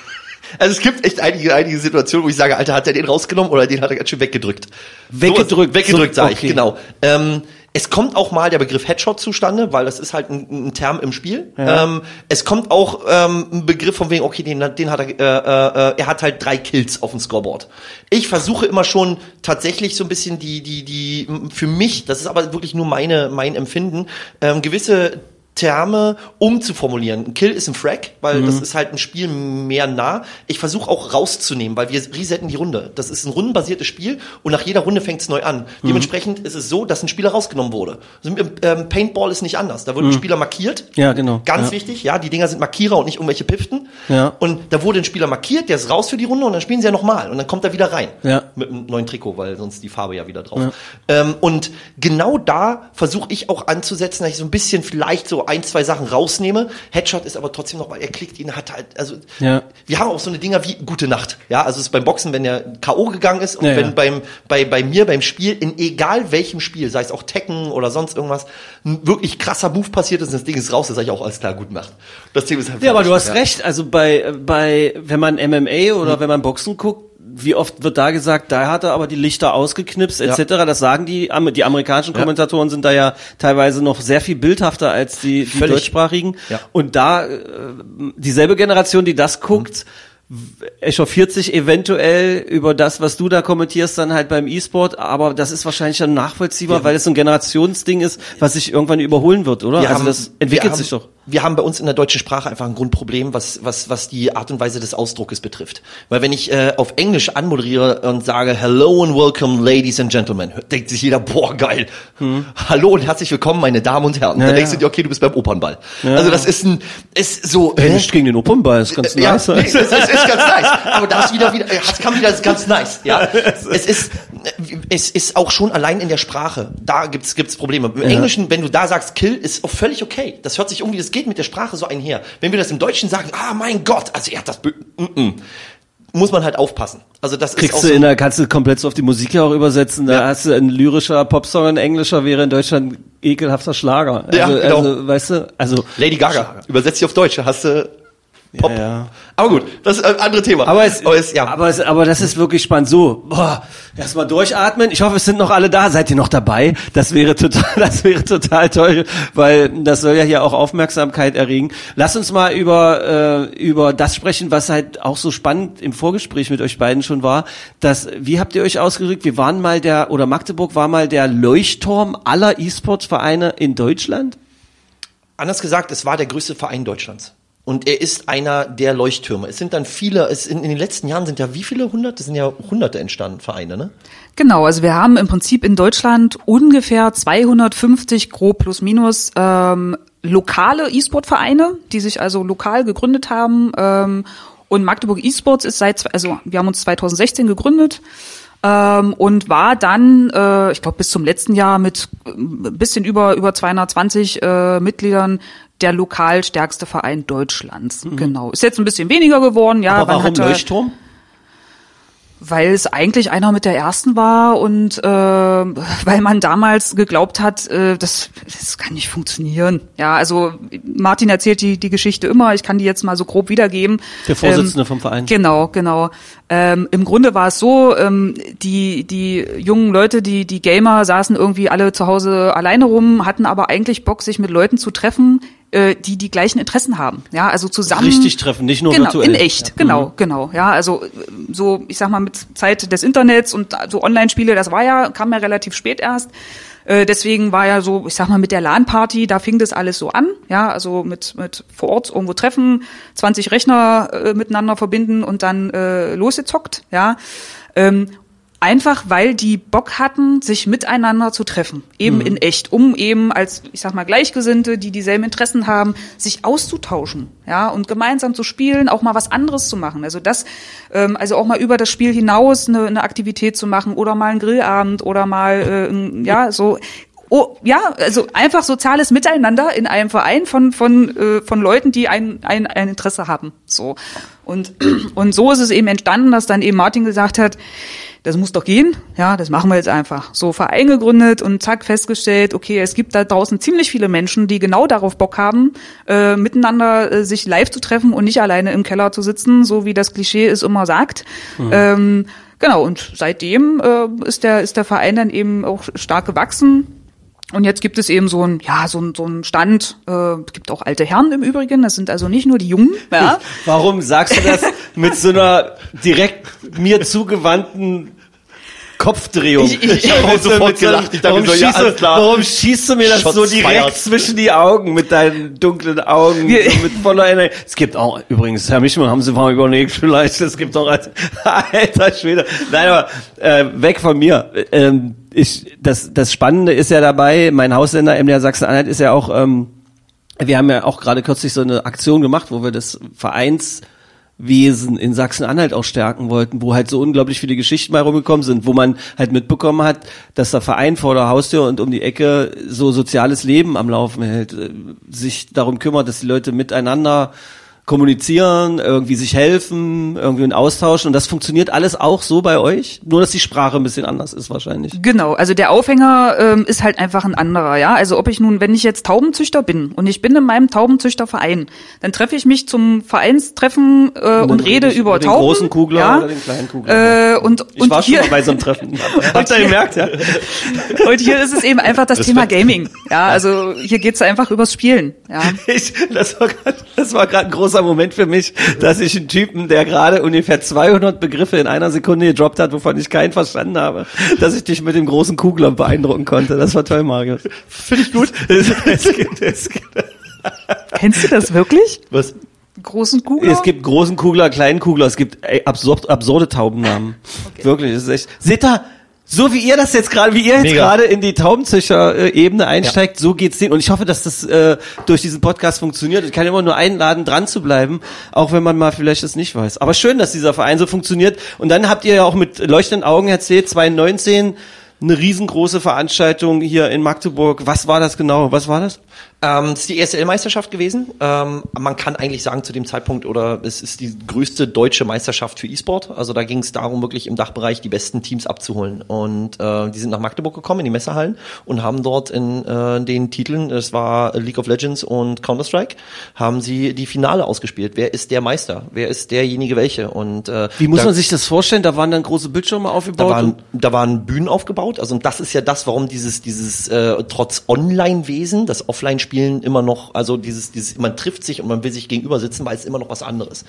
Also es gibt echt einige, einige Situationen, wo ich sage, Alter, hat er den rausgenommen oder den hat er ganz schön weggedrückt. Weggedrückt? So, weggedrückt, so, sage okay. ich, genau. Ähm, es kommt auch mal der Begriff Headshot zustande, weil das ist halt ein, ein Term im Spiel. Ja. Ähm, es kommt auch ähm, ein Begriff von wegen, okay, den, den hat er, äh, äh, er hat halt drei Kills auf dem Scoreboard. Ich versuche immer schon tatsächlich so ein bisschen die, die, die, für mich, das ist aber wirklich nur meine, mein Empfinden, ähm, gewisse Terme umzuformulieren. Ein Kill ist ein Frag, weil mhm. das ist halt ein Spiel mehr nah. Ich versuche auch rauszunehmen, weil wir resetten die Runde. Das ist ein rundenbasiertes Spiel und nach jeder Runde fängt es neu an. Mhm. Dementsprechend ist es so, dass ein Spieler rausgenommen wurde. Also, ähm, Paintball ist nicht anders. Da wird mhm. ein Spieler markiert. Ja, genau. Ganz ja. wichtig, ja, die Dinger sind Markierer und nicht irgendwelche Piften. Ja. Und da wurde ein Spieler markiert, der ist raus für die Runde und dann spielen sie ja nochmal und dann kommt er wieder rein. Ja. Mit einem neuen Trikot, weil sonst die Farbe ja wieder drauf. Ja. Ähm, und genau da versuche ich auch anzusetzen, dass ich so ein bisschen vielleicht so ein, zwei Sachen raus rausnehme. Headshot ist aber trotzdem noch, er klickt ihn, hat halt, also ja. wir haben auch so eine Dinger wie gute Nacht. Ja, also es ist beim Boxen, wenn er K.O. gegangen ist und ja, wenn ja. beim, bei, bei mir beim Spiel, in egal welchem Spiel, sei es auch Tekken oder sonst irgendwas, ein wirklich krasser Move passiert ist und das Ding ist raus, dann sage ich auch alles klar, gute Nacht. Das Thema ist halt Ja, aber du hast recht, also bei, bei, wenn man MMA oder mhm. wenn man Boxen guckt, wie oft wird da gesagt, da hat er aber die Lichter ausgeknipst etc. Ja. Das sagen die, die amerikanischen Kommentatoren sind da ja teilweise noch sehr viel bildhafter als die, die deutschsprachigen. Ja. Und da äh, dieselbe Generation, die das guckt, echauffiert sich eventuell über das, was du da kommentierst, dann halt beim E-Sport, aber das ist wahrscheinlich dann nachvollziehbar, ja. weil es so ein Generationsding ist, was sich irgendwann überholen wird, oder? Wir also haben, das entwickelt sich doch wir haben bei uns in der deutschen Sprache einfach ein Grundproblem, was, was, was die Art und Weise des Ausdruckes betrifft. Weil wenn ich äh, auf Englisch anmoderiere und sage Hello and welcome, ladies and gentlemen, denkt sich jeder, boah, geil. Hm. Hallo und herzlich willkommen, meine Damen und Herren. Ja, dann denkst du dir, okay, du bist beim Opernball. Ja. Also das ist ein, ist so. Äh, nicht gegen den Opernball, ist ganz äh, nice. Ja, nee, es, ist, ist ganz nice. Aber da ist wieder, wieder, es kam wieder, das ist ganz nice. Ja, es ist, es ist auch schon allein in der Sprache. Da gibt's, gibt's Probleme. Im Englischen, wenn du da sagst Kill, ist auch völlig okay. Das hört sich irgendwie, das geht mit der Sprache so einher. Wenn wir das im Deutschen sagen, ah mein Gott, also er hat das, mm -mm. muss man halt aufpassen. Also das Kriegst ist auch du so, in der, kannst du komplett so auf die Musik ja auch übersetzen. Da Ja. hast du ein lyrischer Popsong, ein englischer wäre in Deutschland ein ekelhafter Schlager. Ja, also, genau. also, weißt du, also. Lady Gaga. Übersetzt sie auf Deutsch, hast du Pop. Ja, ja. Aber gut, das ist ein anderes Thema. Aber es, aber es ja. aber, es, aber das ist wirklich spannend. So, boah, erstmal durchatmen. Ich hoffe, es sind noch alle da. Seid ihr noch dabei? Das wäre total, das wäre total toll, weil das soll ja hier auch Aufmerksamkeit erregen. Lass uns mal über äh, über das sprechen, was halt auch so spannend im Vorgespräch mit euch beiden schon war. Dass, wie habt ihr euch ausgerückt? Wir waren mal der oder Magdeburg war mal der Leuchtturm aller E-Sports-Vereine in Deutschland. Anders gesagt, es war der größte Verein Deutschlands. Und er ist einer der Leuchttürme. Es sind dann viele, es in, in den letzten Jahren sind ja wie viele hundert? Es sind ja hunderte entstanden, Vereine, ne? Genau, also wir haben im Prinzip in Deutschland ungefähr 250 grob plus minus ähm, lokale E-Sport-Vereine, die sich also lokal gegründet haben. Ähm, und Magdeburg E-Sports ist seit, also wir haben uns 2016 gegründet ähm, und war dann, äh, ich glaube bis zum letzten Jahr mit ein bisschen über über 220 äh, Mitgliedern der lokal stärkste Verein Deutschlands. Genau. Ist jetzt ein bisschen weniger geworden, ja. Aber warum hatte- Leuchtturm? weil es eigentlich einer mit der ersten war und äh, weil man damals geglaubt hat, äh, das, das kann nicht funktionieren. Ja, also Martin erzählt die, die Geschichte immer, ich kann die jetzt mal so grob wiedergeben. Der Vorsitzende vom Verein. Genau, genau. Ähm, Im Grunde war es so, ähm, die, die jungen Leute, die, die Gamer saßen irgendwie alle zu Hause alleine rum, hatten aber eigentlich Bock, sich mit Leuten zu treffen, äh, die die gleichen Interessen haben. Ja, also zusammen. Richtig treffen, nicht nur genau, virtuell. in echt, Ja. genau, genau. Ja, also äh, so, ich sag mal, mit Zeit des Internets und so Online-Spiele, das war ja, kam ja relativ spät erst. Äh, deswegen war ja so, ich sag mal, mit der LAN-Party, da fing das alles so an, ja, also mit, mit vor Ort irgendwo treffen, 20 Rechner äh, miteinander verbinden und dann äh, losgezockt, ja. Ähm, Einfach weil die Bock hatten, sich miteinander zu treffen, eben in echt, um eben als, ich sag mal, Gleichgesinnte, die dieselben Interessen haben, sich auszutauschen, ja, und gemeinsam zu spielen, auch mal was anderes zu machen. Also das, ähm, also auch mal über das Spiel hinaus eine, eine Aktivität zu machen oder mal einen Grillabend oder mal, äh, ja, so. Oh, ja, also einfach soziales Miteinander in einem Verein von von äh, von Leuten, die ein, ein ein Interesse haben. So und und so ist es eben entstanden, dass dann eben Martin gesagt hat, das muss doch gehen, ja, das machen wir jetzt einfach. So Verein gegründet und zack festgestellt, okay, es gibt da draußen ziemlich viele Menschen, die genau darauf Bock haben, äh, miteinander äh, sich live zu treffen und nicht alleine im Keller zu sitzen, so wie das Klischee es immer sagt. Ähm, genau, und seitdem äh, ist der ist der Verein dann eben auch stark gewachsen. Und jetzt gibt es eben so ein, ja, so ein, so ein Stand. Äh, gibt auch alte Herren im Übrigen. Das sind also nicht nur die Jungen. Ja. Warum sagst du das mit so einer direkt mir zugewandten Kopfdrehung? Ich- ich- ich hab auch Mit so- sofort gelacht. Ich dachte warum, so, ja, schießt alles du, klar. warum schießt du mir das Shots so direkt fired. zwischen die Augen mit deinen dunklen Augen? So mit voller Energie. Es gibt auch, übrigens, Herr Mischmann, haben Sie mal überlegt, vielleicht, es gibt auch als, alter Schwede. Nein, aber, äh, weg von mir. Ähm, ich, das, das Spannende ist ja dabei, mein Haussender MDR Sachsen-Anhalt ist ja auch, ähm, wir haben ja auch gerade kürzlich so eine Aktion gemacht, wo wir das Vereinswesen in Sachsen-Anhalt auch stärken wollten, wo halt so unglaublich viele Geschichten mal rumgekommen sind, wo man halt mitbekommen hat, dass der Verein vor der Haustür und um die Ecke so soziales Leben am Laufen hält, äh, sich darum kümmert, dass die Leute miteinander kommunizieren, irgendwie sich helfen, irgendwie einen austauschen und das funktioniert alles auch so bei euch, nur dass die Sprache ein bisschen anders ist wahrscheinlich. Genau, also der Aufhänger ähm, ist halt einfach ein anderer, ja. Also ob ich nun, wenn ich jetzt Taubenzüchter bin und ich bin in meinem Taubenzüchterverein, dann treffe ich mich zum Vereinstreffen äh, und, dann rede über über den Tauben. großen Kugler ja? oder den kleinen Kugler. Äh, und Ich und war schon hier, mal bei so einem Treffen. Habt ihr gemerkt, ja? und hier ist es eben einfach das Thema Gaming. Ja, also hier geht's einfach übers Spielen. Ja. Ich, das war grad, das war gerade ein großer Moment für mich, dass ich einen Typen, der gerade ungefähr 200 Begriffe in einer Sekunde gedroppt hat, wovon ich keinen verstanden habe, dass ich dich mit dem großen Kugler beeindrucken konnte. Das war toll, Marius. Finde ich gut. Es, es, gibt, es, gibt, Kennst du das wirklich? Was? Großen Kugler? es gibt großen Kugler, kleinen Kugler, es gibt absurd, absurde Taubennamen. Wirklich, das ist echt. Seht ihr, so wie ihr das jetzt gerade, wie ihr jetzt gerade in die Taubenzüchter-Ebene einsteigt, so geht's denen. Und ich hoffe, dass das äh, durch diesen Podcast funktioniert. Ich kann immer nur einladen, dran zu bleiben, auch wenn man mal vielleicht das nicht weiß. Aber schön, dass dieser Verein so funktioniert. Und dann habt ihr ja auch mit leuchtenden Augen erzählt, 2019 eine riesengroße Veranstaltung hier in Magdeburg. Was war das genau? Was war das? Ähm, es ist die ESL-Meisterschaft gewesen. Ähm, man kann eigentlich sagen zu dem Zeitpunkt, oder es ist die größte deutsche Meisterschaft für E-Sport. Also da ging es darum, wirklich im Dachbereich die besten Teams abzuholen. Und äh, die sind nach Magdeburg gekommen, in die Messehallen, und haben dort in äh, den Titeln, es war League of Legends und Counter-Strike, haben sie die Finale ausgespielt. Wer ist der Meister? Wer ist derjenige welche? Und äh, Wie muss da, man sich das vorstellen? Da waren dann große Bildschirme aufgebaut. da waren, da waren Bühnen aufgebaut. Also und das ist ja das, warum dieses, dieses äh, trotz Online-Wesen, das Offline-Spielen immer noch, also dieses, dieses, man trifft sich und man will sich gegenüber sitzen, weil es immer noch was anderes.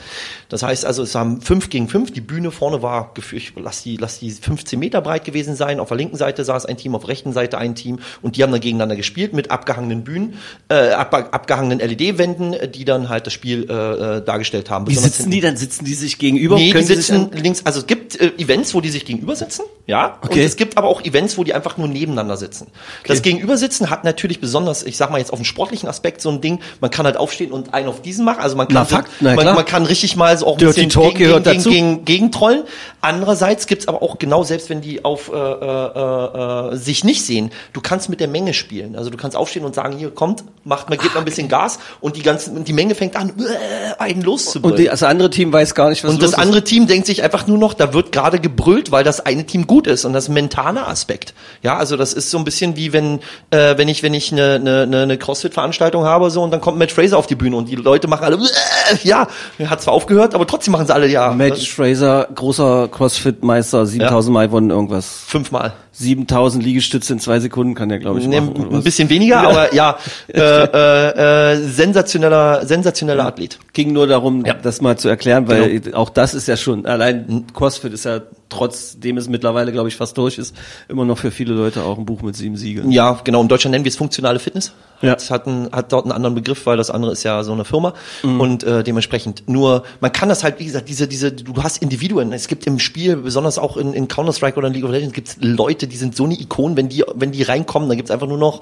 Das heißt also, es haben fünf gegen fünf. Die Bühne vorne war, ich lass die, lass die 15 Meter breit gewesen sein. Auf der linken Seite saß ein Team, auf der rechten Seite ein Team und die haben dann gegeneinander gespielt mit abgehangenen Bühnen, äh, ab, abgehangenen LED-Wänden, die dann halt das Spiel äh, äh, dargestellt haben. Wie sitzen die dann? Sitzen die sich gegenüber? Nee, die sitzen links, also es gibt äh, Events, wo die sich gegenüber sitzen, ja. Okay. Und es gibt aber auch Events, wo die einfach nur nebeneinander sitzen. Das Gegenübersitzen hat natürlich besonders, ich sag mal jetzt auf dem sportlichen Aspekt so ein Ding, man kann halt aufstehen und einen auf diesen machen, also man kann, Na, so, Fakt, na man, man kann richtig mal so auch ein Dirty bisschen Talk gegen, gegen, gegen, gegen, gegentrollen. Andererseits gibt's aber auch genau, selbst wenn die auf äh, äh, äh, sich nicht sehen, du kannst mit der Menge spielen. Also du kannst aufstehen und sagen, hier kommt, macht mal, gebt mal ein bisschen Gas und die ganzen, die Menge fängt an, äh, einen loszubrüllen. Und das andere Team weiß gar nicht, was Und das andere Team denkt sich einfach nur noch, da wird gerade gebrüllt, weil das eine Team gut ist und das ist ein mentaler Aspekt. Ja, also das ist so ein bisschen wie wenn äh, wenn ich wenn ich eine eine, eine eine Crossfit Veranstaltung habe so und dann kommt Matt Fraser auf die Bühne und die Leute machen alle äh, ja, hat zwar aufgehört, aber trotzdem machen sie alle ja. Match Fraser, großer Crossfit-Meister, 7000 Mal gewonnen, irgendwas. fünfmal. 7000 Liegestütze in zwei Sekunden kann der, glaube ich, machen. ein bisschen weniger, aber ja, äh, äh, äh, sensationeller sensationeller Athlet. ging nur darum, Ja. das mal zu erklären, weil Genau. auch das ist ja schon, allein CrossFit ist ja, trotzdem es mittlerweile, glaube ich, fast durch ist, immer noch für viele Leute auch ein Buch mit sieben Siegeln. Ja, genau. In Deutschland nennen wir es funktionale Fitness. Ja. Hat, hat, ein, hat dort einen anderen Begriff, weil das andere ist ja so eine Firma. Mhm. Und äh, dementsprechend nur, man kann das halt, wie gesagt, diese, diese, du hast Individuen. Es gibt im Spiel, besonders auch in, in Counter-Strike oder in League of Legends, gibt es Leute, die sind so eine Ikon, wenn die, wenn die reinkommen, dann gibt's einfach nur noch,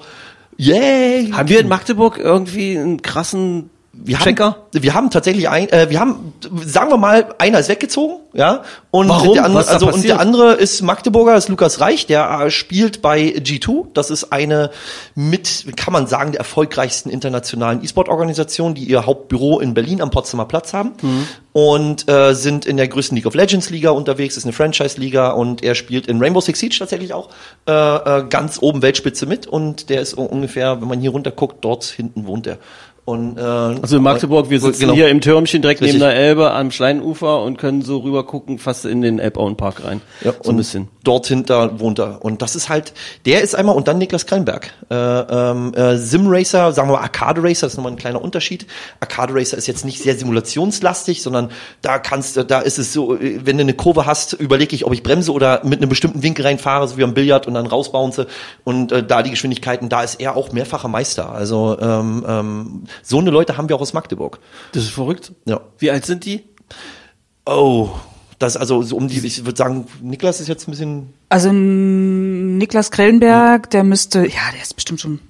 yay! Haben wir in Magdeburg irgendwie einen krassen wir haben, Checker? wir haben tatsächlich ein, äh, wir haben, sagen wir mal, einer ist weggezogen, ja, und Warum? der andere, also und der andere ist Magdeburger, ist Lukas Reich, der äh, spielt bei G2. Das ist eine mit, kann man sagen, der erfolgreichsten internationalen E-Sport-Organisation, die ihr Hauptbüro in Berlin am Potsdamer Platz haben Mhm. und äh, sind in der größten League of Legends Liga unterwegs, ist eine Franchise-Liga und er spielt in Rainbow Six Siege tatsächlich auch äh, äh, ganz oben Weltspitze mit und der ist ungefähr, wenn man hier runter guckt, dort hinten wohnt er. Und, äh, Also in Magdeburg, wir sitzen Genau. hier im Türmchen direkt Richtig. neben der Elbe am Schleinufer und können so rüber gucken, fast in den Elbauern Park rein. Ja, so ein bisschen. Dort hinter wohnt er. Und das ist halt, der ist einmal, und dann Niklas Kreinberg. Äh, ähm, äh, Sim Racer, sagen wir mal Arcade Racer, ist nochmal ein kleiner Unterschied. Arcade Racer ist jetzt nicht sehr simulationslastig, sondern da kannst du, da ist es so, wenn du eine Kurve hast, überlege ich, ob ich bremse oder mit einem bestimmten Winkel reinfahre, so wie am Billard und dann rausbounce. Und äh, da die Geschwindigkeiten, da ist er auch mehrfacher Meister. Also ähm, ähm, so eine Leute haben wir auch aus Magdeburg. Das ist verrückt. Ja. Wie alt sind die? Oh, das also so um die, ich würde sagen, Niklas ist jetzt ein bisschen Also Niklas Krellenberg, der müsste, ja, der ist bestimmt schon,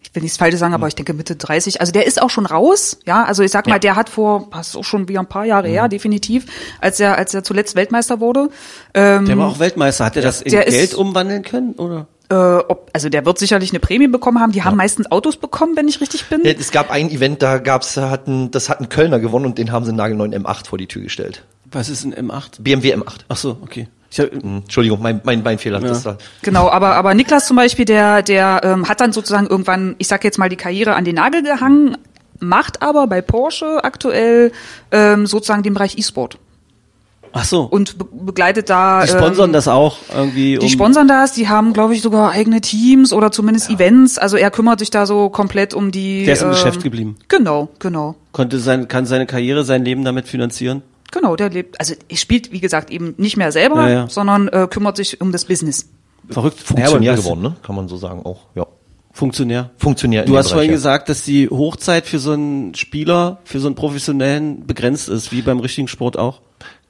ich will nichts Falsches sagen, aber ich denke Mitte 30. Also der ist auch schon raus, ja. Also ich sag mal, Ja. der hat vor, das ist auch schon wieder ein paar Jahre her, definitiv, als er, als er zuletzt Weltmeister wurde. Ähm, Der war auch Weltmeister. Hat er das in Der ist- Geld umwandeln können, oder? Äh, ob, also der wird sicherlich eine Prämie bekommen haben. Die haben meistens Autos bekommen, wenn ich richtig bin. Ja, Es gab ein Event, da gab's, hatten, das hat ein Kölner gewonnen und den haben sie einen nagelneuen M8 vor die Tür gestellt. Was ist ein M8? BMW M8. Ach so, okay. Ich hab, Hm, Entschuldigung, mein, mein, mein Fehler. Das war, Genau, aber aber Niklas zum Beispiel, der der ähm, hat dann sozusagen irgendwann, ich sag jetzt mal die Karriere an den Nagel gehangen, macht aber bei Porsche aktuell ähm, sozusagen den Bereich E-Sport ach so. und be begleitet da. die sponsern ähm, das auch irgendwie. Die um, sponsern das, die haben, glaube ich, sogar eigene Teams oder zumindest Events. Also er kümmert sich da so komplett um die. Der ist im ähm, Geschäft geblieben. Genau, genau. Konnte sein, kann seine Karriere, sein Leben damit finanzieren. Genau, der lebt, also er spielt, wie gesagt, eben nicht mehr selber, Ja, ja. sondern äh, kümmert sich um das Business. Verrückt. Funktionär Ja, geworden, ne? Kann man so sagen auch. Ja. Funktionär. Funktionär. Du hast Bereich, vorhin ja. gesagt, dass die Hochzeit für so einen Spieler, für so einen Professionellen begrenzt ist, wie beim richtigen Sport auch.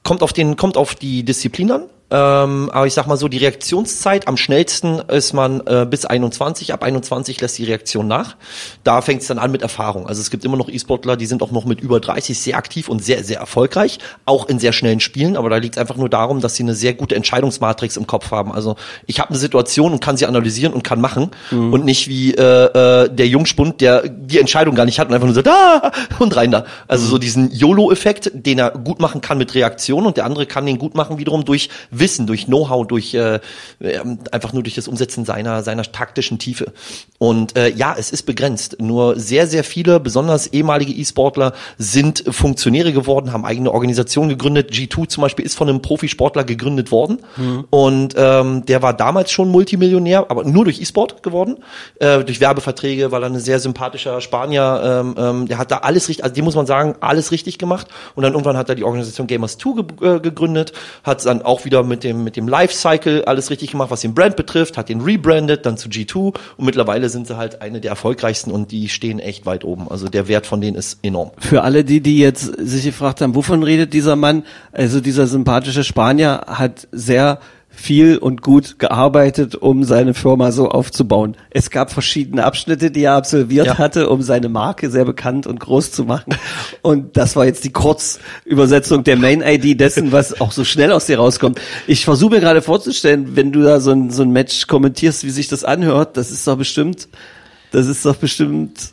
Kommt auf den, kommt auf die Disziplin an. Ähm, aber ich sag mal so, die Reaktionszeit am schnellsten ist man äh, bis 21. Ab 21 lässt die Reaktion nach. Da fängt es dann an mit Erfahrung. Also es gibt immer noch E-Sportler, die sind auch noch mit über 30 sehr aktiv und sehr, sehr erfolgreich, auch in sehr schnellen Spielen. Aber da liegt es einfach nur darum, dass sie eine sehr gute Entscheidungsmatrix im Kopf haben. Also ich habe eine Situation und kann sie analysieren und kann machen mhm. und nicht wie äh, äh, der Jungspund, der die Entscheidung gar nicht hat und einfach nur sagt, ah, und rein da. Also mhm. so diesen YOLO-Effekt, den er gut machen kann mit Reaktion und der andere kann den gut machen wiederum durch Wissen, durch Know-how, durch äh, ähm, einfach nur durch das Umsetzen seiner seiner taktischen Tiefe. Und äh, ja, es ist begrenzt. Nur sehr sehr viele, besonders ehemalige E-Sportler, sind Funktionäre geworden, haben eigene Organisationen gegründet. G2 zum Beispiel ist von einem Profisportler gegründet worden mhm. und ähm, der war damals schon Multimillionär, aber nur durch E-Sport geworden, äh, durch Werbeverträge, weil er ein sehr sympathischer Spanier, ähm, ähm, der hat da alles richtig, also dem muss man sagen, alles richtig gemacht. Und dann irgendwann hat er die Organisation Gamers 2 ge äh, gegründet, hat dann auch wieder mit dem mit dem Lifecycle alles richtig gemacht, was den Brand betrifft, hat den rebrandet, dann zu G2 und mittlerweile sind sie halt eine der erfolgreichsten und die stehen echt weit oben. Also der Wert von denen ist enorm. Für alle die, die jetzt sich gefragt haben, wovon redet dieser Mann? Also dieser sympathische Spanier hat sehr viel und gut gearbeitet, um seine Firma so aufzubauen. Es gab verschiedene Abschnitte, die er absolviert ja. hatte, um seine Marke sehr bekannt und groß zu machen. Und das war jetzt die Kurzübersetzung der Main-ID dessen, was auch so schnell aus dir rauskommt. Ich versuche mir gerade vorzustellen, wenn du da so ein, so ein Match kommentierst, wie sich das anhört, das ist doch bestimmt, das ist doch bestimmt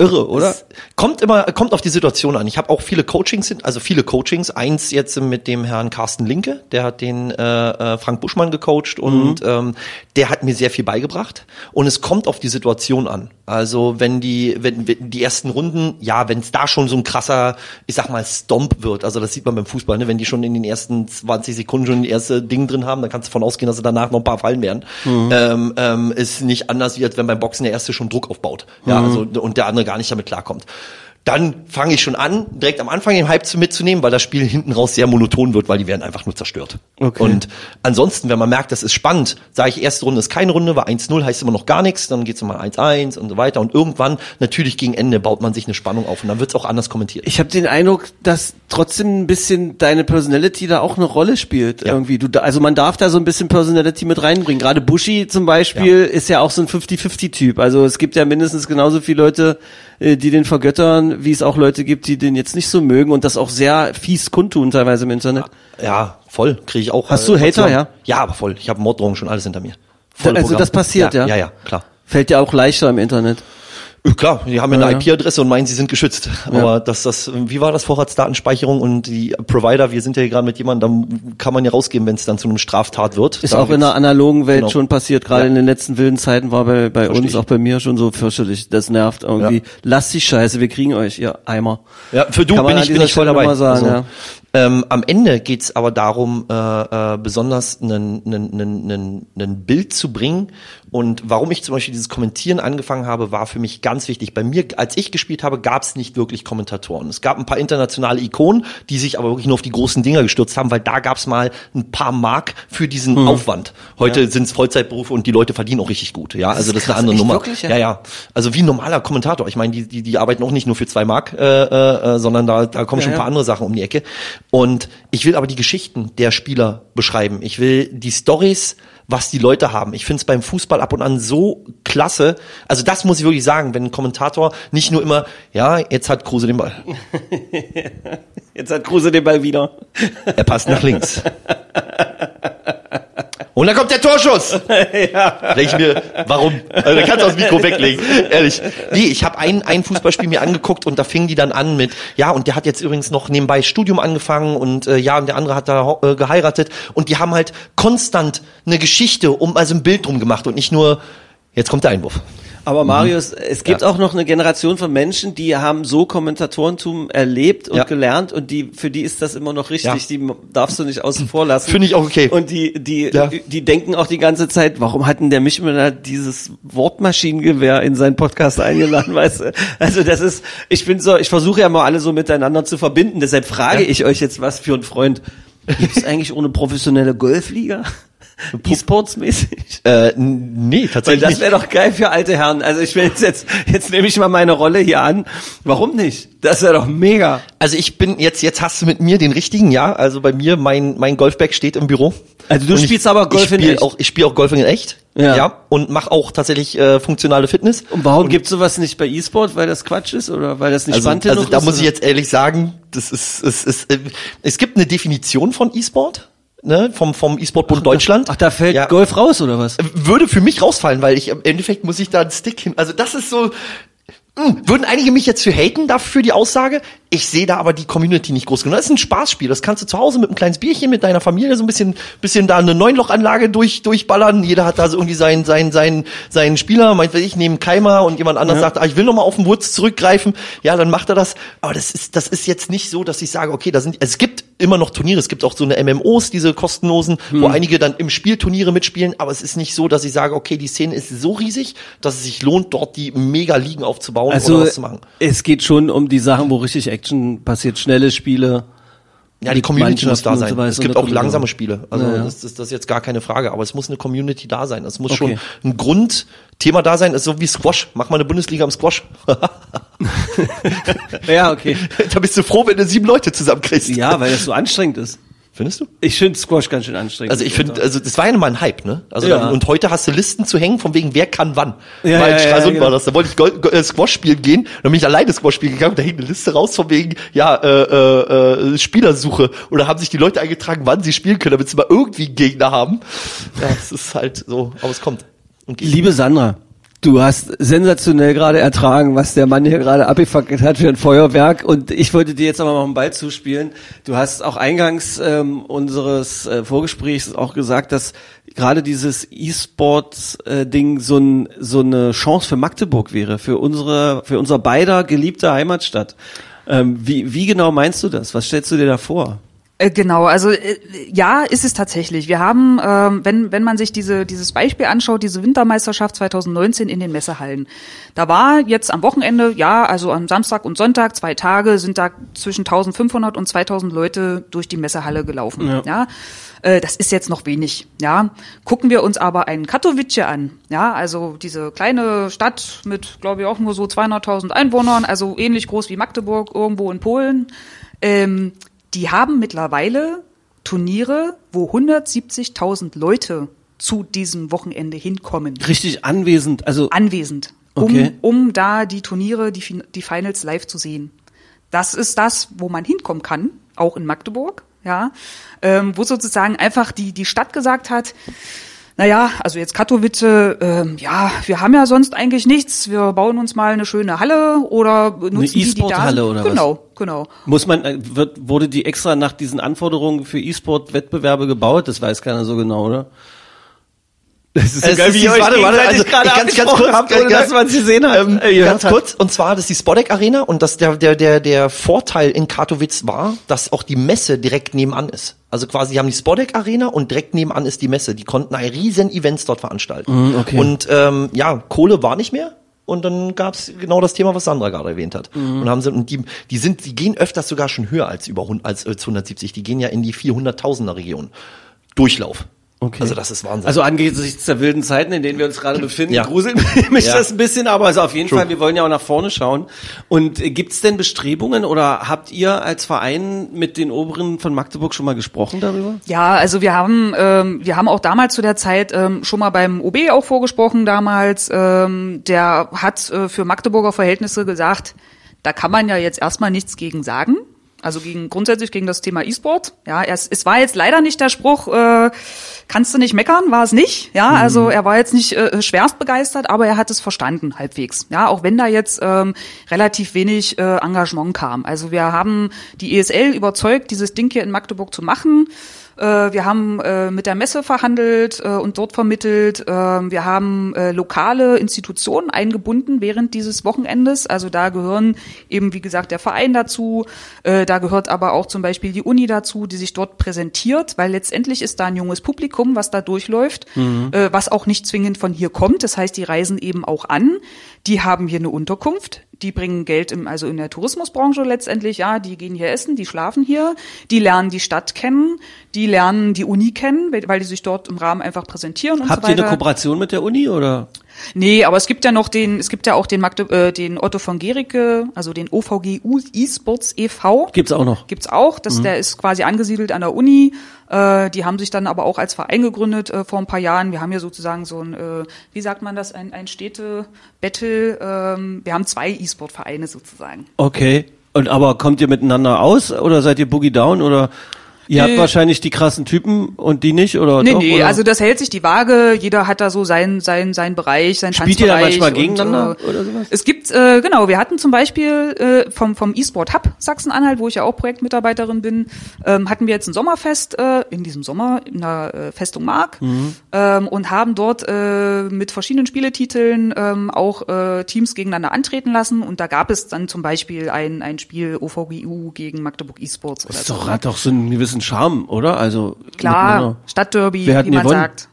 irre, oder? Es kommt immer, kommt auf die Situation an. Ich habe auch viele Coachings, also viele Coachings. Eins jetzt mit dem Herrn Carsten Linke, der hat den äh, äh, Frank Buschmann gecoacht und mhm. ähm, der hat mir sehr viel beigebracht. Und es kommt auf die Situation an. Also wenn die, wenn, wenn die ersten Runden, ja, wenn es da schon so ein krasser, ich sag mal, Stomp wird, also das sieht man beim Fußball, ne? wenn die schon in den ersten 20 Sekunden schon die erste Ding drin haben, dann kannst du davon ausgehen, dass sie danach noch ein paar fallen werden. Mhm. Ähm, ähm, ist nicht anders, wie als wenn beim Boxen der erste schon Druck aufbaut. Ja, mhm. also und der andere gar nicht damit klarkommt dann fange ich schon an, direkt am Anfang den Hype zu mitzunehmen, weil das Spiel hinten raus sehr monoton wird, weil die werden einfach nur zerstört. Okay. Und ansonsten, wenn man merkt, das ist spannend, sage ich, erste Runde ist keine Runde, weil 1-0 heißt immer noch gar nichts, dann geht's nochmal 1-1 und so weiter. Und irgendwann, natürlich gegen Ende, baut man sich eine Spannung auf und dann wird's auch anders kommentiert. Ich habe den Eindruck, dass trotzdem ein bisschen deine Personality da auch eine Rolle spielt. Ja. Irgendwie. Du, also man darf da so ein bisschen Personality mit reinbringen. Gerade Bushi zum Beispiel ja. ist ja auch so ein 50-50-Typ. Also es gibt ja mindestens genauso viele Leute, äh, die den vergöttern, wie es auch Leute gibt, die den jetzt nicht so mögen und das auch sehr fies kundtun teilweise im Internet. Ja, voll, kriege ich auch. Hast du Hater, ja? Ja, aber voll. Ich habe Morddrohungen schon alles hinter mir. Voll also Programm. das passiert, ja, ja? Ja, ja, klar. Fällt dir auch leichter im Internet. Äh, klar, die haben ja eine IP-Adresse und meinen, sie sind geschützt. Aber ja. das, das, wie war das Vorratsdatenspeicherung und die Provider, wir sind ja hier gerade mit jemandem, da kann man ja rausgeben, wenn es dann zu einem Straftat wird. Ist da auch in der analogen Welt genau. schon passiert, gerade in den letzten wilden Zeiten war bei, bei uns, auch bei mir schon so fürchterlich. Das nervt irgendwie. Lasst die Scheiße, wir kriegen euch, ihr Eimer. Ja, für du bin ich, bin ich voll dabei. Sagen, also, ähm, am Ende geht's aber darum, äh, äh, besonders ein Bild zu bringen. Und warum ich zum Beispiel dieses Kommentieren angefangen habe, war für mich ganz wichtig. Bei mir, als ich gespielt habe, gab's nicht wirklich Kommentatoren. Es gab ein paar internationale Ikonen, die sich aber wirklich nur auf die großen Dinger gestürzt haben, weil da gab's mal ein paar Mark für diesen hm. Aufwand. Heute ja. sind's Vollzeitberufe und die Leute verdienen auch richtig gut. Ja, also das, ist eine andere Nummer. Wirklich, ja? ja, ja. Also wie ein normaler Kommentator. Ich meine, die, die, die arbeiten auch nicht nur für zwei Mark, äh, äh, sondern da, da kommen ja, schon ein paar andere Sachen um die Ecke. Und ich will aber die Geschichten der Spieler beschreiben. Ich will die Stories, was die Leute haben. Ich finde es beim Fußball ab und an so klasse. Also das muss ich wirklich sagen, wenn ein Kommentator nicht nur immer, ja, jetzt hat Kruse den Ball. jetzt hat Kruse den Ball wieder. Er passt nach links. Und dann kommt der Torschuss. ja. Denke ich mir, warum? Also, da kannst du das Mikro weglegen. Ehrlich. Nee, ich habe ein, ein Fußballspiel mir angeguckt und da fingen die dann an mit, ja, und der hat jetzt übrigens noch nebenbei Studium angefangen und äh, ja, und der andere hat da äh, geheiratet. Und die haben halt konstant eine Geschichte um also ein Bild drum gemacht und nicht nur, jetzt kommt der Einwurf. Aber Marius, mhm. es gibt ja. auch noch eine Generation von Menschen, die haben so Kommentatorentum erlebt und ja. gelernt und die für die ist das immer noch richtig. Ja. Die darfst du nicht außen vor lassen. Finde ich auch okay. Und die die die denken auch die ganze Zeit, warum hatten der mich Mischmüller dieses Wortmaschinengewehr in seinen Podcast eingeladen, weißt du? Also das ist, ich bin so, ich versuche ja mal alle so miteinander zu verbinden. Deshalb frage ich euch jetzt was für ein Freund. Gibt es eigentlich ohne professionelle Golfliga? E-Sports-mäßig? Äh, nee, Weil tatsächlich das nicht. wäre doch geil für alte Herren. Also ich will jetzt, jetzt, jetzt nehme ich mal meine Rolle hier an. Warum nicht? Das wäre doch mega. Also ich bin jetzt, jetzt hast du mit mir den richtigen, ja. Also bei mir, mein, mein Golfbag steht im Büro. Also du Und spielst ich, aber Golf ich in echt? Auch, ich spiele auch Golf in echt. Ja. und mache auch tatsächlich äh, funktionale Fitness. Und warum gibt's sowas nicht bei E-Sport? Weil das Quatsch ist oder weil das nicht Also, spannend also genug da ist? muss ich oder? jetzt ehrlich sagen, das ist, es ist, äh, es gibt eine Definition von E-Sport, ne, vom, vom E-Sport-Bund Deutschland. Ach, da fällt Ja. Golf raus oder was? würde für mich rausfallen, weil ich im Endeffekt muss ich da einen Stick hin. Also das ist so. Mh, Würden einige mich jetzt für haten dafür für die Aussage? Ich sehe da aber die Community nicht groß genug. Das ist ein Spaßspiel. Das kannst du zu Hause mit einem kleines Bierchen mit deiner Familie so ein bisschen, bisschen da eine Neunlochanlage durch, durchballern. Jeder hat da so irgendwie seinen, seinen, seinen, seinen Spieler. Meinetwegen ich nehme Keimer und jemand anders sagt, ah, ich will noch mal auf den Wurz zurückgreifen. Ja, dann macht er das. Aber das ist, das ist jetzt nicht so, dass ich sage, okay, da sind, es gibt immer noch Turniere. Es gibt auch so eine MMOs, diese kostenlosen, wo Hm. einige dann im Spiel Turniere mitspielen. Aber es ist nicht so, dass ich sage, okay, die Szene ist so riesig, dass es sich lohnt, dort die Mega-Ligen aufzubauen Also oder was zu machen. es geht schon um die Sachen, wo richtig Action passiert, schnelle Spiele. Ja, die Community muss da sein. so es gibt auch langsame Spiele. Also Ja, ja. Das, ist, das ist jetzt gar keine Frage. Aber es muss eine Community da sein. Es muss Okay. schon ein Grundthema da sein. Es ist so wie Squash. Mach mal eine Bundesliga im Squash. Ja, okay. da bist du froh, wenn du sieben Leute zusammenkriegst. Ja, weil das so anstrengend ist. Findest du? Ich finde Squash ganz schön anstrengend. Also ich finde, also das war ja mal ein Hype, ne? Also Ja. dann, und heute hast du Listen zu hängen, von wegen wer kann wann. Ja, in ja, ja, Stralsund genau. war das. Da wollte ich Gol Go äh, Squash spielen gehen, dann bin ich alleine Squash spielen gegangen und da hing eine Liste raus von wegen, ja, äh, äh, äh, Spielersuche. Oder haben sich die Leute eingetragen, wann sie spielen können, damit sie mal irgendwie einen Gegner haben. Ja, es ist halt so, aber es kommt. Liebe Sandra, du hast sensationell gerade ertragen, was der Mann hier gerade abgefackelt hat für ein Feuerwerk. Und ich wollte dir jetzt aber mal einen Ball zuspielen. Du hast auch eingangs ähm, unseres äh, Vorgesprächs auch gesagt, dass gerade dieses E-Sport-Ding so, ein, so eine Chance für Magdeburg wäre, für unsere, für unser beider geliebte Heimatstadt. Ähm, wie, wie genau meinst du das? Was stellst du dir da vor? Äh, Genau, also äh, ja, ist es tatsächlich. Wir haben, ähm, wenn, wenn man sich diese, dieses Beispiel anschaut, diese Wintermeisterschaft 2019 in den Messehallen, da war jetzt am Wochenende, ja, also am Samstag und Sonntag, zwei Tage, sind da zwischen 1500 und 2000 Leute durch die Messehalle gelaufen. Ja. Ja. Äh, Das ist jetzt noch wenig, ja. Gucken wir uns aber einen Katowice an, ja, also diese kleine Stadt mit, glaube ich, auch nur so 200.000 Einwohnern, also ähnlich groß wie Magdeburg irgendwo in Polen. Ähm, die haben mittlerweile Turniere, wo 170.000 Leute zu diesem Wochenende hinkommen, Richtig anwesend, also anwesend, um, Okay. um da die Turniere, die, Fin- die Finals live zu sehen. Das ist das, wo man hinkommen kann, auch in Magdeburg, ja, ähm, wo sozusagen einfach die, die Stadt gesagt hat, naja, also jetzt Katowice, ähm, ja, wir haben ja sonst eigentlich nichts. Wir bauen uns mal eine schöne Halle oder nutzen die, die da E-Sport-Halle sind. oder was? Genau, genau. Muss man, äh, wird, wurde die extra nach diesen Anforderungen für E-Sport-Wettbewerbe gebaut? Das weiß keiner so genau, oder? Das ist Es ist die- warte, warte, also, ich ganz, ganz kurz, habt, ohne dass man es gesehen hat. Ähm, Äh, ganz hat. kurz, und zwar, das ist die Spodek Arena und das, der, der, der, der Vorteil in Katowice war, dass auch die Messe direkt nebenan ist. Also quasi, die haben die Spodek Arena und direkt nebenan ist die Messe. Die konnten ein riesen Events dort veranstalten. okay. Und ähm, ja, Kohle war nicht mehr. Und dann gab's genau das Thema, was Sandra gerade erwähnt hat. Und haben sie, und die, die sind, die gehen öfters sogar schon höher als über 100, als, als 170. Die gehen ja in die 400.000er Region. Durchlauf. Okay. Also das ist Wahnsinn. Also angesichts der wilden Zeiten, in denen wir uns gerade befinden, Ja. gruseln mich Ja. das ein bisschen, aber also auf jeden True. Fall, wir wollen ja auch nach vorne schauen. Und äh, gibt's denn Bestrebungen oder habt ihr als Verein mit den Oberen von Magdeburg schon mal gesprochen darüber? Ja, also wir haben ähm, wir haben auch damals zu der Zeit ähm, schon mal beim OB auch vorgesprochen damals. Ähm, der hat äh, für Magdeburger Verhältnisse gesagt, da kann man ja jetzt erstmal nichts gegen sagen. Also gegen grundsätzlich gegen das Thema E-Sport. Ja, es, es war jetzt leider nicht der Spruch, äh, kannst du nicht meckern, war es nicht. Ja, also er war jetzt nicht äh, schwerst begeistert, aber er hat es verstanden halbwegs. Ja, auch wenn da jetzt ähm, relativ wenig äh, Engagement kam. Also wir haben die ESL überzeugt, dieses Ding hier in Magdeburg zu machen. Äh, Wir haben äh, mit der Messe verhandelt äh, und dort vermittelt. Wir haben lokale Institutionen eingebunden während dieses Wochenendes. Also da gehören eben, wie gesagt, der Verein dazu. Da gehört aber auch zum Beispiel die Uni dazu, die sich dort präsentiert, weil letztendlich ist da ein junges Publikum, was da durchläuft, äh, was auch nicht zwingend von hier kommt. Das heißt, die reisen eben auch an. Die haben hier eine Unterkunft. Die bringen Geld im, also in der Tourismusbranche letztendlich, ja, die gehen hier essen, die schlafen hier, die lernen die Stadt kennen, die lernen die Uni kennen, weil die sich dort im Rahmen einfach präsentieren und Habt so ihr weiter. eine Kooperation mit der Uni oder? Nee, aber es gibt ja noch den, es gibt ja auch den, Magde, äh, den Otto von Gericke, also den OVG eSports e.V. Gibt's auch noch. Gibt's auch, das, der ist quasi angesiedelt an der Uni. Äh, die haben sich dann aber auch als Verein gegründet äh, vor ein paar Jahren. Wir haben hier sozusagen so ein, äh, wie sagt man das, ein, ein Städte-Battle. Ähm, wir haben zwei E-Sport-Vereine sozusagen. Okay. Und aber kommt ihr miteinander aus oder seid ihr Boogie Down oder ihr habt Nee. wahrscheinlich die krassen Typen und die nicht oder Nee, doch, nee, oder? also das hält sich die Waage. Jeder hat da so seinen sein, sein Bereich, sein Spielt ihr da Tanzbereich. manchmal und, gegeneinander äh, oder sowas? Es gibt, äh, genau, wir hatten zum Beispiel äh, vom, vom E-Sport Hub Sachsen-Anhalt, wo ich ja auch Projektmitarbeiterin bin, ähm, hatten wir jetzt ein Sommerfest äh, in diesem Sommer in der äh, Festung Mark Mhm. ähm, und haben dort äh, mit verschiedenen Spieletiteln ähm, auch äh, Teams gegeneinander antreten lassen. Und da gab es dann zum Beispiel ein, ein Spiel OVGU gegen Magdeburg E-Sports oder Das so. doch, ne? hat doch so einen gewissen Charme, oder? Also Klar. Stadtderby, Wer hat wie man gewonnen? sagt.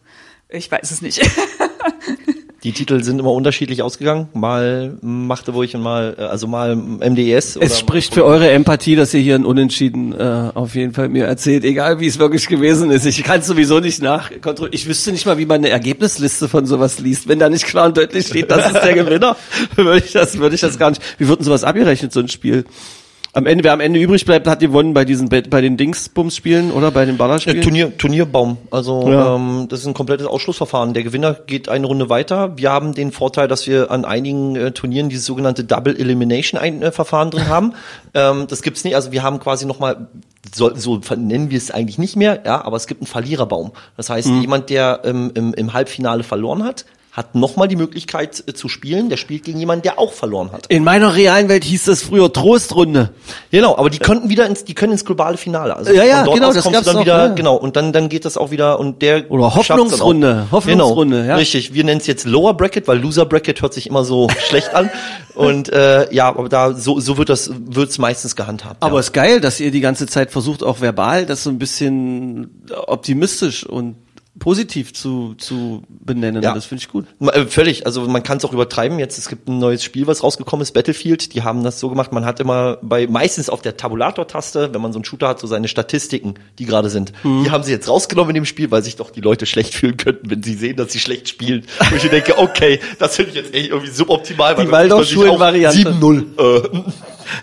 Ich weiß es nicht. Die Titel sind immer unterschiedlich ausgegangen. Mal Magdeburg und mal, äh, also mal MDS. oder Es spricht für eure Empathie, dass ihr hier ein Unentschieden äh, auf jeden Fall mir erzählt, egal wie es wirklich gewesen ist. Ich kann sowieso nicht nachkontrollieren. Ich wüsste nicht mal, wie man eine Ergebnisliste von sowas liest. Wenn da nicht klar und deutlich steht, das ist der Gewinner, würde ich das, würde ich das gar nicht. Wie wird denn sowas abgerechnet, so ein Spiel? Am Ende, wer am Ende übrig bleibt, hat gewonnen bei diesen, bei den Dingsbums-Spielen oder bei den Ballerspielen. Turnier, Turnierbaum. Also Ja. ähm, das ist ein komplettes Ausschlussverfahren. Der Gewinner geht eine Runde weiter. Wir haben den Vorteil, dass wir an einigen äh, Turnieren dieses sogenannte Double Elimination ein, äh, Verfahren drin haben. ähm, das gibt's nicht. Also wir haben quasi nochmal, so, so nennen wir es eigentlich nicht mehr, ja, aber es gibt einen Verliererbaum. Das heißt, jemand, der ähm, im, im Halbfinale verloren hat, hat nochmal die Möglichkeit äh, zu spielen. Der spielt gegen jemanden, der auch verloren hat. In meiner realen Welt hieß das früher Trostrunde. Genau, aber die könnten wieder ins, die können ins globale Finale. Also Ja, ja, genau, das kommst gab's dann auch, wieder, ja. genau, und dann, dann geht das auch wieder und der Oder Hoffnungsrunde. Hoffnungsrunde, genau, ja. Richtig, wir nennen es jetzt Lower Bracket, weil Loser Bracket hört sich immer so schlecht an und äh, ja, aber da so so wird das wird's meistens gehandhabt. Aber ja. ist geil, dass ihr die ganze Zeit versucht, auch verbal das so ein bisschen optimistisch und positiv zu, zu benennen. Ja. Das finde ich gut. Äh, Völlig, also man kann es auch übertreiben. Jetzt es gibt ein neues Spiel, was rausgekommen ist, Battlefield. Die haben das so gemacht. Man hat immer bei meistens auf der Tabulator-Taste, wenn man so einen Shooter hat, so seine Statistiken, die gerade sind. Mhm. Die haben sie jetzt rausgenommen in dem Spiel, weil sich doch die Leute schlecht fühlen könnten, wenn sie sehen, dass sie schlecht spielen. Und ich denke, okay, das finde ich jetzt echt irgendwie suboptimal. Die Waldorfschulen-Variante. 7-0. Äh,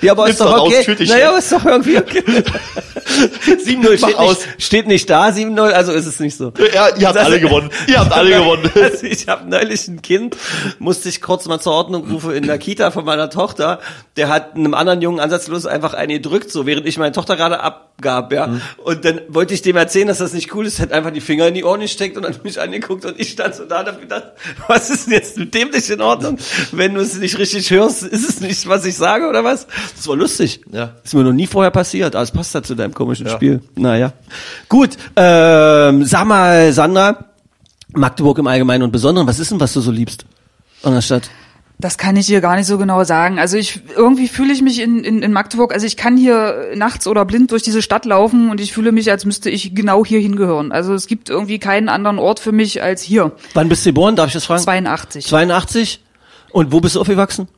Ja, aber Nimm's ist doch doch okay. naja, aber ist doch irgendwie okay. 7-0 Mach steht aus. nicht, steht nicht da, 7-0, also ist es nicht so. ja, ihr habt Das- alle gewonnen. Ihr habt alle gewonnen. Also ich habe neulich ein Kind, musste ich kurz mal zur Ordnung rufen, in der Kita von meiner Tochter, der hat einem anderen Jungen ansatzlos einfach eine gedrückt, so während ich meine Tochter gerade abgab, ja. Mhm. Und dann wollte ich dem erzählen, dass das nicht cool ist, hat einfach die Finger in die Ohren gesteckt und hat mich angeguckt und ich stand so da und hab gedacht, was ist denn jetzt mit dem nicht in Ordnung? Wenn du es nicht richtig hörst, ist es nicht, was ich sage oder was? Das war lustig. Ja. Ist mir noch nie vorher passiert, aber es passt da zu deinem komischen Ja. Spiel. Naja. Gut, ähm, sag mal, Sandra, Magdeburg im Allgemeinen und Besonderen, was ist denn, was du so liebst an der Stadt? Das kann ich hier gar nicht so genau sagen. Also ich irgendwie fühle ich mich in, in, in Magdeburg, also ich kann hier nachts oder blind durch diese Stadt laufen und ich fühle mich, als müsste ich genau hier hingehören. Also es gibt irgendwie keinen anderen Ort für mich als hier. Wann bist du geboren? Darf ich das fragen? 82. 82? Und wo bist du aufgewachsen?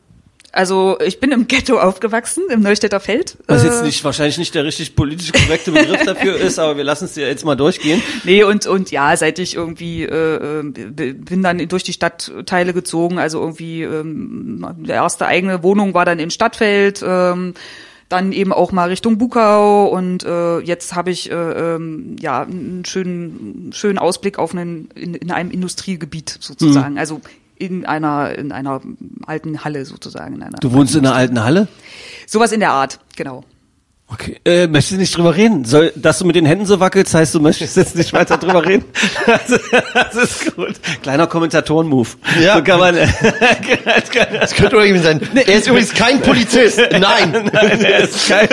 Also ich bin im Ghetto aufgewachsen, im Neustädter Feld. Was Äh, jetzt nicht, wahrscheinlich nicht der richtig politisch korrekte Begriff dafür ist, aber wir lassen es dir jetzt mal durchgehen. Nee, und, und ja, seit ich irgendwie äh, äh, bin dann durch die Stadtteile gezogen, also irgendwie ähm, die erste eigene Wohnung war dann in Stadtfeld, ähm, dann eben auch mal Richtung Bukau und äh, jetzt habe ich äh, ähm, ja einen schönen schönen Ausblick auf einen in, in einem Industriegebiet sozusagen, Mhm. also in einer in einer alten Halle sozusagen in einer Du wohnst in einer alten Halle? sowas in der Art, genau. Okay. Äh, möchtest du nicht drüber reden? Soll, dass du mit den Händen so wackelst, heißt, du möchtest jetzt nicht weiter drüber reden? Das, das ist gut. Kleiner Kommentatoren-Move. Ja. So kann man, Das könnte doch irgendwie sein. Er ist übrigens kein Polizist. Nein. er ist kein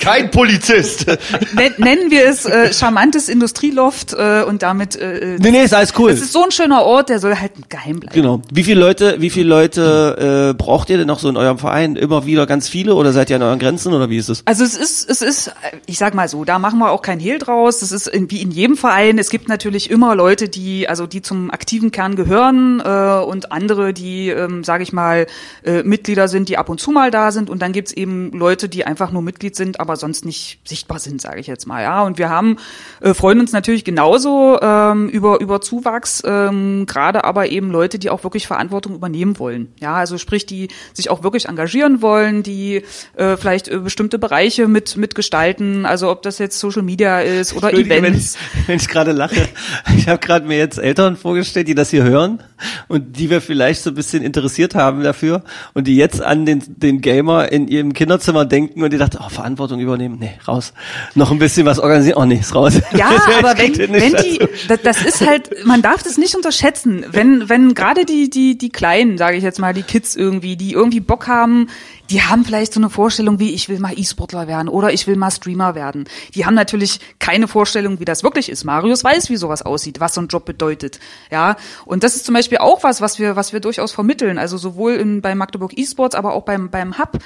kein Polizist. Nen- Nennen wir es äh, charmantes Industrieloft äh, und damit äh, nee, nee, ist alles cool. Es ist so ein schöner Ort, der soll halt geheim bleiben. Genau. Wie viele Leute, wie viele Leute äh, braucht ihr denn noch so in eurem Verein? Immer wieder ganz viele oder seid ihr an euren Grenzen oder wie ist es? Also es ist ist, es ist, ich sag mal so, da machen wir auch kein Hehl draus. Das ist in, wie in jedem Verein. Es gibt natürlich immer Leute, die, also die zum aktiven Kern gehören äh, und andere, die, ähm, sage ich mal, äh, Mitglieder sind, die ab und zu mal da sind. Und dann gibt's eben Leute, die einfach nur Mitglied sind, aber sonst nicht sichtbar sind, sage ich jetzt mal. Ja, und wir haben äh, freuen uns natürlich genauso ähm, über über Zuwachs, ähm, gerade aber eben Leute, die auch wirklich Verantwortung übernehmen wollen. Ja, also sprich, die sich auch wirklich engagieren wollen, die äh, vielleicht äh, bestimmte Bereiche mit mitgestalten, also ob das jetzt Social Media ist oder Events. Wenn ich, ich gerade lache, ich habe gerade mir jetzt Eltern vorgestellt, die das hier hören und die wir vielleicht so ein bisschen interessiert haben dafür und die jetzt an den den Gamer in ihrem Kinderzimmer denken und die dachten, oh, Verantwortung übernehmen, nee, raus. Noch ein bisschen was organisieren, oh nee, ist raus. Ja, aber wenn, wenn die, das, das ist halt, man darf das nicht unterschätzen. Wenn, wenn gerade die, die, die Kleinen, sage ich jetzt mal, die Kids irgendwie, die irgendwie Bock haben, die haben vielleicht so eine Vorstellung wie, ich will mal E-Sportler werden oder ich will mal Streamer werden. Die haben natürlich keine Vorstellung, wie das wirklich ist. Marius weiß, wie sowas aussieht, was so ein Job bedeutet. Ja, und das ist zum Beispiel auch was, was wir, was wir durchaus vermitteln. Also sowohl in, bei Magdeburg E-Sports, aber auch beim, beim Hub.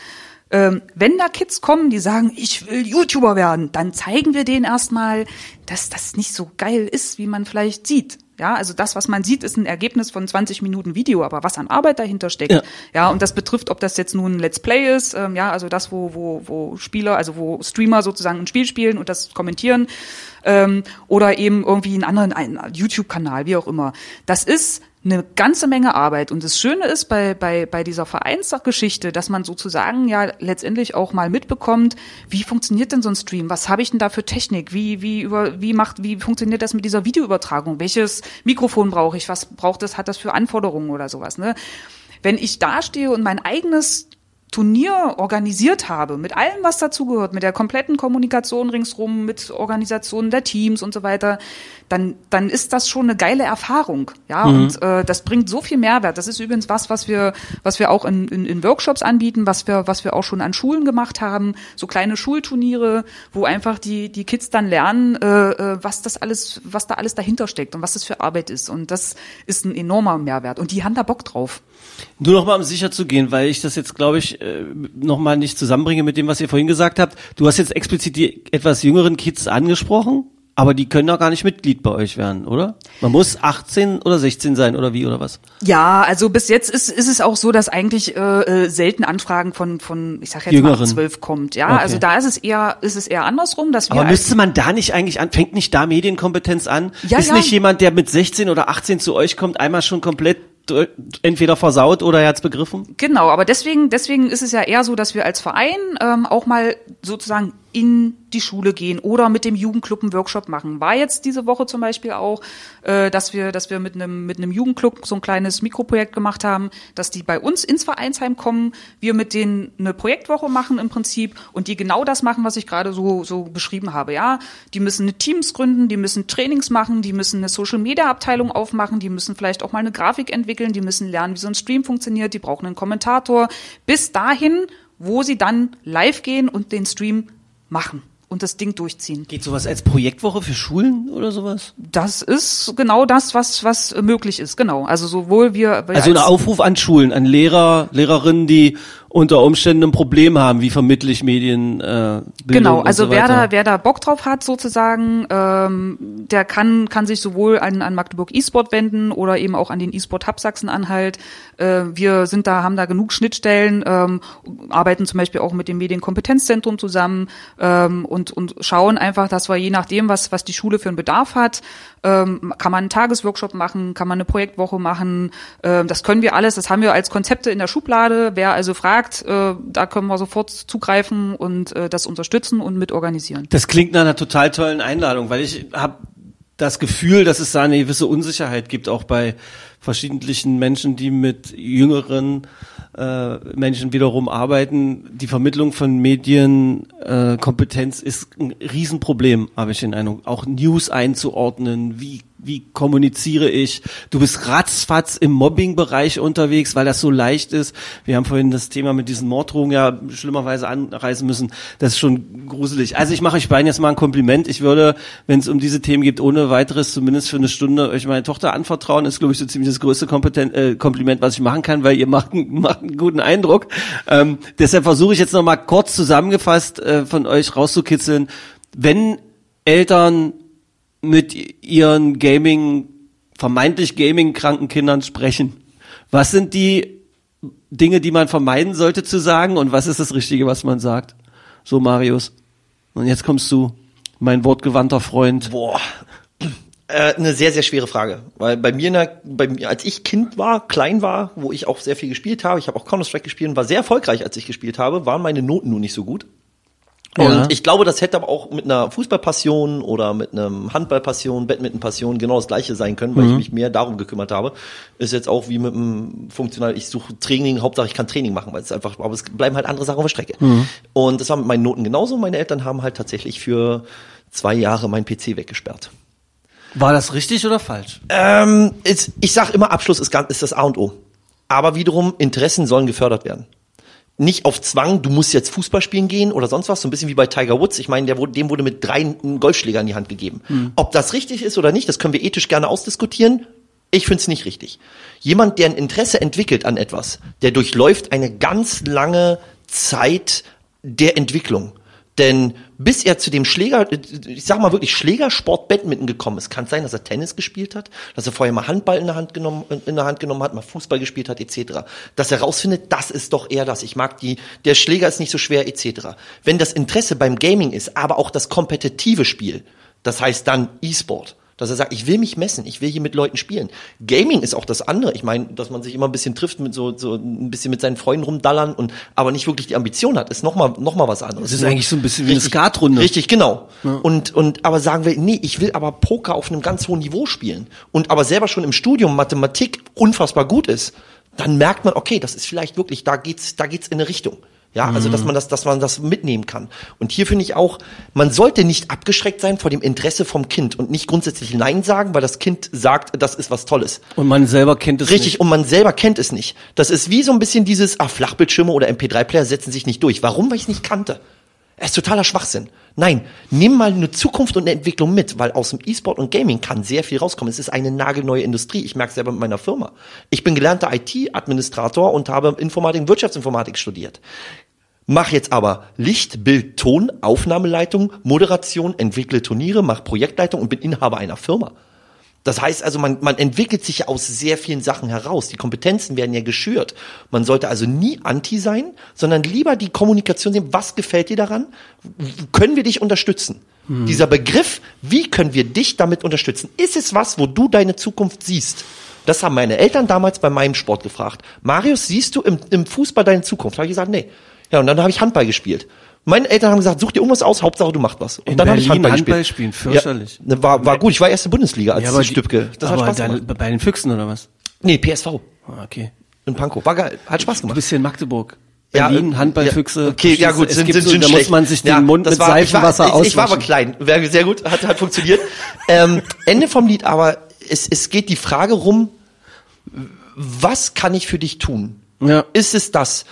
Ähm, wenn da Kids kommen, die sagen, ich will YouTuber werden, dann zeigen wir denen erstmal, dass das nicht so geil ist, wie man vielleicht sieht. Ja, also das, was man sieht, ist ein Ergebnis von 20 Minuten Video, aber was an Arbeit dahinter steckt. Ja, ja und das betrifft, ob das jetzt nun ein Let's Play ist, ähm, ja, also das, wo, wo, wo Spieler, also wo Streamer sozusagen ein Spiel spielen und das kommentieren, ähm, oder eben irgendwie einen anderen einen YouTube-Kanal, wie auch immer. Das ist eine ganze Menge Arbeit. Und das Schöne ist bei, bei, bei dieser Vereinsgeschichte, dass man sozusagen ja letztendlich auch mal mitbekommt, wie funktioniert denn so ein Stream? Was habe ich denn da für Technik? Wie, wie, über, wie macht, wie funktioniert das mit dieser Videoübertragung? Welches Mikrofon brauche ich? Was braucht das, hat das für Anforderungen oder sowas, ne? Wenn ich dastehe und mein eigenes Turnier organisiert habe, mit allem, was dazugehört, mit der kompletten Kommunikation ringsrum, mit Organisationen der Teams und so weiter, dann, dann ist das schon eine geile Erfahrung. Ja, mhm. und äh, das bringt so viel Mehrwert. Das ist übrigens was, was wir, was wir auch in, in, in Workshops anbieten, was wir, was wir auch schon an Schulen gemacht haben, so kleine Schulturniere, wo einfach die, die Kids dann lernen, äh, äh was das alles, was da alles dahinter steckt und was das für Arbeit ist. Und das ist ein enormer Mehrwert. Und die haben da Bock drauf. Nur noch mal, um sicher zu gehen, weil ich das jetzt, glaube ich, äh, noch mal nicht zusammenbringe mit dem, was ihr vorhin gesagt habt. Du hast jetzt explizit die etwas jüngeren Kids angesprochen, aber die können doch gar nicht Mitglied bei euch werden, oder? Man muss 18 oder 16 sein oder wie oder was? Ja, also bis jetzt ist, ist es auch so, dass eigentlich äh, äh selten Anfragen von von ich sag jetzt Jüngeren. mal 12 kommt. Ja, okay. also da ist es eher ist es eher andersrum, dass wir Aber müsste man da nicht eigentlich an fängt nicht da Medienkompetenz an? Ja, ist ja. nicht jemand, der mit 16 oder 18 zu euch kommt, einmal schon komplett entweder versaut oder er hat's begriffen? Genau, aber deswegen, deswegen ist es ja eher so, dass wir als Verein ähm, auch mal sozusagen in die Schule gehen oder mit dem Jugendclub einen Workshop machen. War jetzt diese Woche zum Beispiel auch, äh, dass wir, dass wir mit einem mit einem Jugendclub so ein kleines Mikroprojekt gemacht haben, dass die bei uns ins Vereinsheim kommen, wir mit denen eine Projektwoche machen im Prinzip und die genau das machen, was ich gerade so so beschrieben habe. Ja, die müssen Teams gründen, die müssen Trainings machen, die müssen eine Social Media Abteilung aufmachen, die müssen vielleicht auch mal eine Grafik entwickeln, die müssen lernen, wie so ein Stream funktioniert, die brauchen einen Kommentator. Bis dahin, wo sie dann live gehen und den Stream machen und das Ding durchziehen. Geht sowas als Projektwoche für Schulen oder sowas? Das ist genau das, was was möglich ist, genau. Also sowohl wir also ein Aufruf an Schulen, an Lehrer, Lehrerinnen, die unter Umständen ein Problem haben, wie vermittle ich Medien. Äh, genau, also so wer da wer da Bock drauf hat sozusagen, ähm, der kann kann sich sowohl an, an Magdeburg E-Sport wenden oder eben auch an den E-Sport Hub Sachsen-Anhalt. Äh, wir sind da haben da genug Schnittstellen, ähm, arbeiten zum Beispiel auch mit dem Medienkompetenzzentrum zusammen ähm, und und schauen einfach, dass wir je nachdem was was die Schule für einen Bedarf hat, ähm, kann man einen Tagesworkshop machen, kann man eine Projektwoche machen. Ähm, das können wir alles, das haben wir als Konzepte in der Schublade. Wer also fragt, äh, da können wir sofort zugreifen und äh, das unterstützen und mitorganisieren. Das klingt nach einer total tollen Einladung, weil ich habe das Gefühl, dass es da eine gewisse Unsicherheit gibt, auch bei verschiedentlichen Menschen, die mit jüngeren äh, Menschen wiederum arbeiten. Die Vermittlung von Medienkompetenz äh, ist ein Riesenproblem, habe ich den Eindruck. Auch News einzuordnen, wie wie kommuniziere ich? Du bist ratzfatz im Mobbing-Bereich unterwegs, weil das so leicht ist. Wir haben vorhin das Thema mit diesen Morddrohungen ja schlimmerweise anreißen müssen. Das ist schon gruselig. Also ich mache euch beiden jetzt mal ein Kompliment. Ich würde, wenn es um diese Themen geht, ohne weiteres zumindest für eine Stunde euch meine Tochter anvertrauen. Ist, glaube ich, so ziemlich das größte Kompeten äh, Kompliment, was ich machen kann, weil ihr macht, macht einen guten Eindruck. Ähm, deshalb versuche ich jetzt noch mal kurz zusammengefasst äh, von euch rauszukitzeln. Wenn Eltern mit ihren Gaming, vermeintlich Gaming-kranken Kindern sprechen. Was sind die Dinge, die man vermeiden sollte zu sagen und was ist das Richtige, was man sagt? So, Marius. Und jetzt kommst du, mein wortgewandter Freund. Boah. Äh, eine sehr, sehr schwere Frage. Weil bei mir, bei mir, als ich Kind war, klein war, wo ich auch sehr viel gespielt habe, ich habe auch Counter-Strike gespielt und war sehr erfolgreich, als ich gespielt habe, waren meine Noten nur nicht so gut. Und Ja. ich glaube, das hätte aber auch mit einer Fußballpassion oder mit einem Handballpassion, Badmintonpassion genau das gleiche sein können, weil ich mich mehr darum gekümmert habe. Ist jetzt auch wie mit einem funktional, ich suche Training, Hauptsache ich kann Training machen, weil es einfach, aber es bleiben halt andere Sachen auf der Strecke. Und das war mit meinen Noten genauso. Meine Eltern haben halt tatsächlich für zwei Jahre meinen PC weggesperrt. War das richtig oder falsch? Ähm, ich sag immer, Abschluss ist, ist das A und O. Aber wiederum, Interessen sollen gefördert werden. Nicht auf Zwang, du musst jetzt Fußball spielen gehen oder sonst was, so ein bisschen wie bei Tiger Woods. Ich meine, der wurde, dem wurde mit drei ein Golfschläger in die Hand gegeben. Ob das richtig ist oder nicht, das können wir ethisch gerne ausdiskutieren. Ich finde es nicht richtig. Jemand, der ein Interesse entwickelt an etwas, der durchläuft eine ganz lange Zeit der Entwicklung. Denn bis er zu dem Schläger, ich sag mal wirklich Schlägersport Badminton gekommen ist, kann es sein, dass er Tennis gespielt hat, dass er vorher mal Handball in der Hand genommen, in der Hand genommen hat, mal Fußball gespielt hat, etc. Dass er rausfindet, das ist doch eher das. Ich mag die, der Schläger ist nicht so schwer, etc. Wenn das Interesse beim Gaming ist, aber auch das kompetitive Spiel, das heißt dann E-Sport, dass er sagt, ich will mich messen, ich will hier mit Leuten spielen. Gaming ist auch das andere. Ich meine, dass man sich immer ein bisschen trifft mit so, so ein bisschen mit seinen Freunden rumdallern und aber nicht wirklich die Ambition hat, ist nochmal noch mal was anderes. Das ist eigentlich so ein bisschen wie eine Skatrunde. Richtig, genau. Und und aber sagen wir, nee, ich will aber Poker auf einem ganz hohen Niveau spielen und aber selber schon im Studium Mathematik unfassbar gut ist, dann merkt man, okay, das ist vielleicht wirklich, da geht's, da geht's in eine Richtung. Ja, also dass man das, dass man das mitnehmen kann. Und hier finde ich auch, man sollte nicht abgeschreckt sein vor dem Interesse vom Kind und nicht grundsätzlich Nein sagen, weil das Kind sagt, das ist was Tolles. Und man selber kennt es Richtig, nicht. und man selber kennt es nicht. Das ist wie so ein bisschen dieses, ah, Flachbildschirme oder MP3-Player setzen sich nicht durch. Warum? Weil ich es nicht kannte. Es ist totaler Schwachsinn. Nein, nimm mal eine Zukunft und eine Entwicklung mit, weil aus dem E-Sport und Gaming kann sehr viel rauskommen. Es ist eine nagelneue Industrie. Ich merke selber mit meiner Firma. Ich bin gelernter IT-Administrator und habe Informatik und Wirtschaftsinformatik studiert. Mach jetzt aber Licht, Bild, Ton, Aufnahmeleitung, Moderation, entwickle Turniere, mach Projektleitung und bin Inhaber einer Firma. Das heißt also, man, man entwickelt sich ja aus sehr vielen Sachen heraus. Die Kompetenzen werden ja geschürt. Man sollte also nie anti sein, sondern lieber die Kommunikation sehen, was gefällt dir daran? Können wir dich unterstützen? Dieser Begriff, wie können wir dich damit unterstützen? Ist es was, wo du deine Zukunft siehst? Das haben meine Eltern damals bei meinem Sport gefragt. Marius, siehst du im, im Fußball deine Zukunft? Habe ich gesagt, nee. Ja, und dann habe ich Handball gespielt. Meine Eltern haben gesagt, such dir irgendwas aus, Hauptsache du machst was. Und In dann habe ich Handball, Handball gespielt. spielen, fürchterlich. Ja, ne, war, war gut, ich war erste Bundesliga als Ja, aber Stübke. Das hat aber Spaß deine, gemacht. bei den Füchsen oder was? Nee, PSV Ah, Okay. in Pankow. War geil, hat Spaß Du gemacht. bist hier in Magdeburg. Ja, Berlin, äh, Handballfüchse. Ja, okay, ja gut, es sind, sind so, schon da schlecht. muss man sich den Ja, Mund mit war- Seifenwasser ich war, ich, ich war aber klein, wäre sehr gut, hat, hat funktioniert. ähm, Ende vom Lied, aber es, es geht die Frage rum, was kann ich für dich tun? Ja. Ist es das?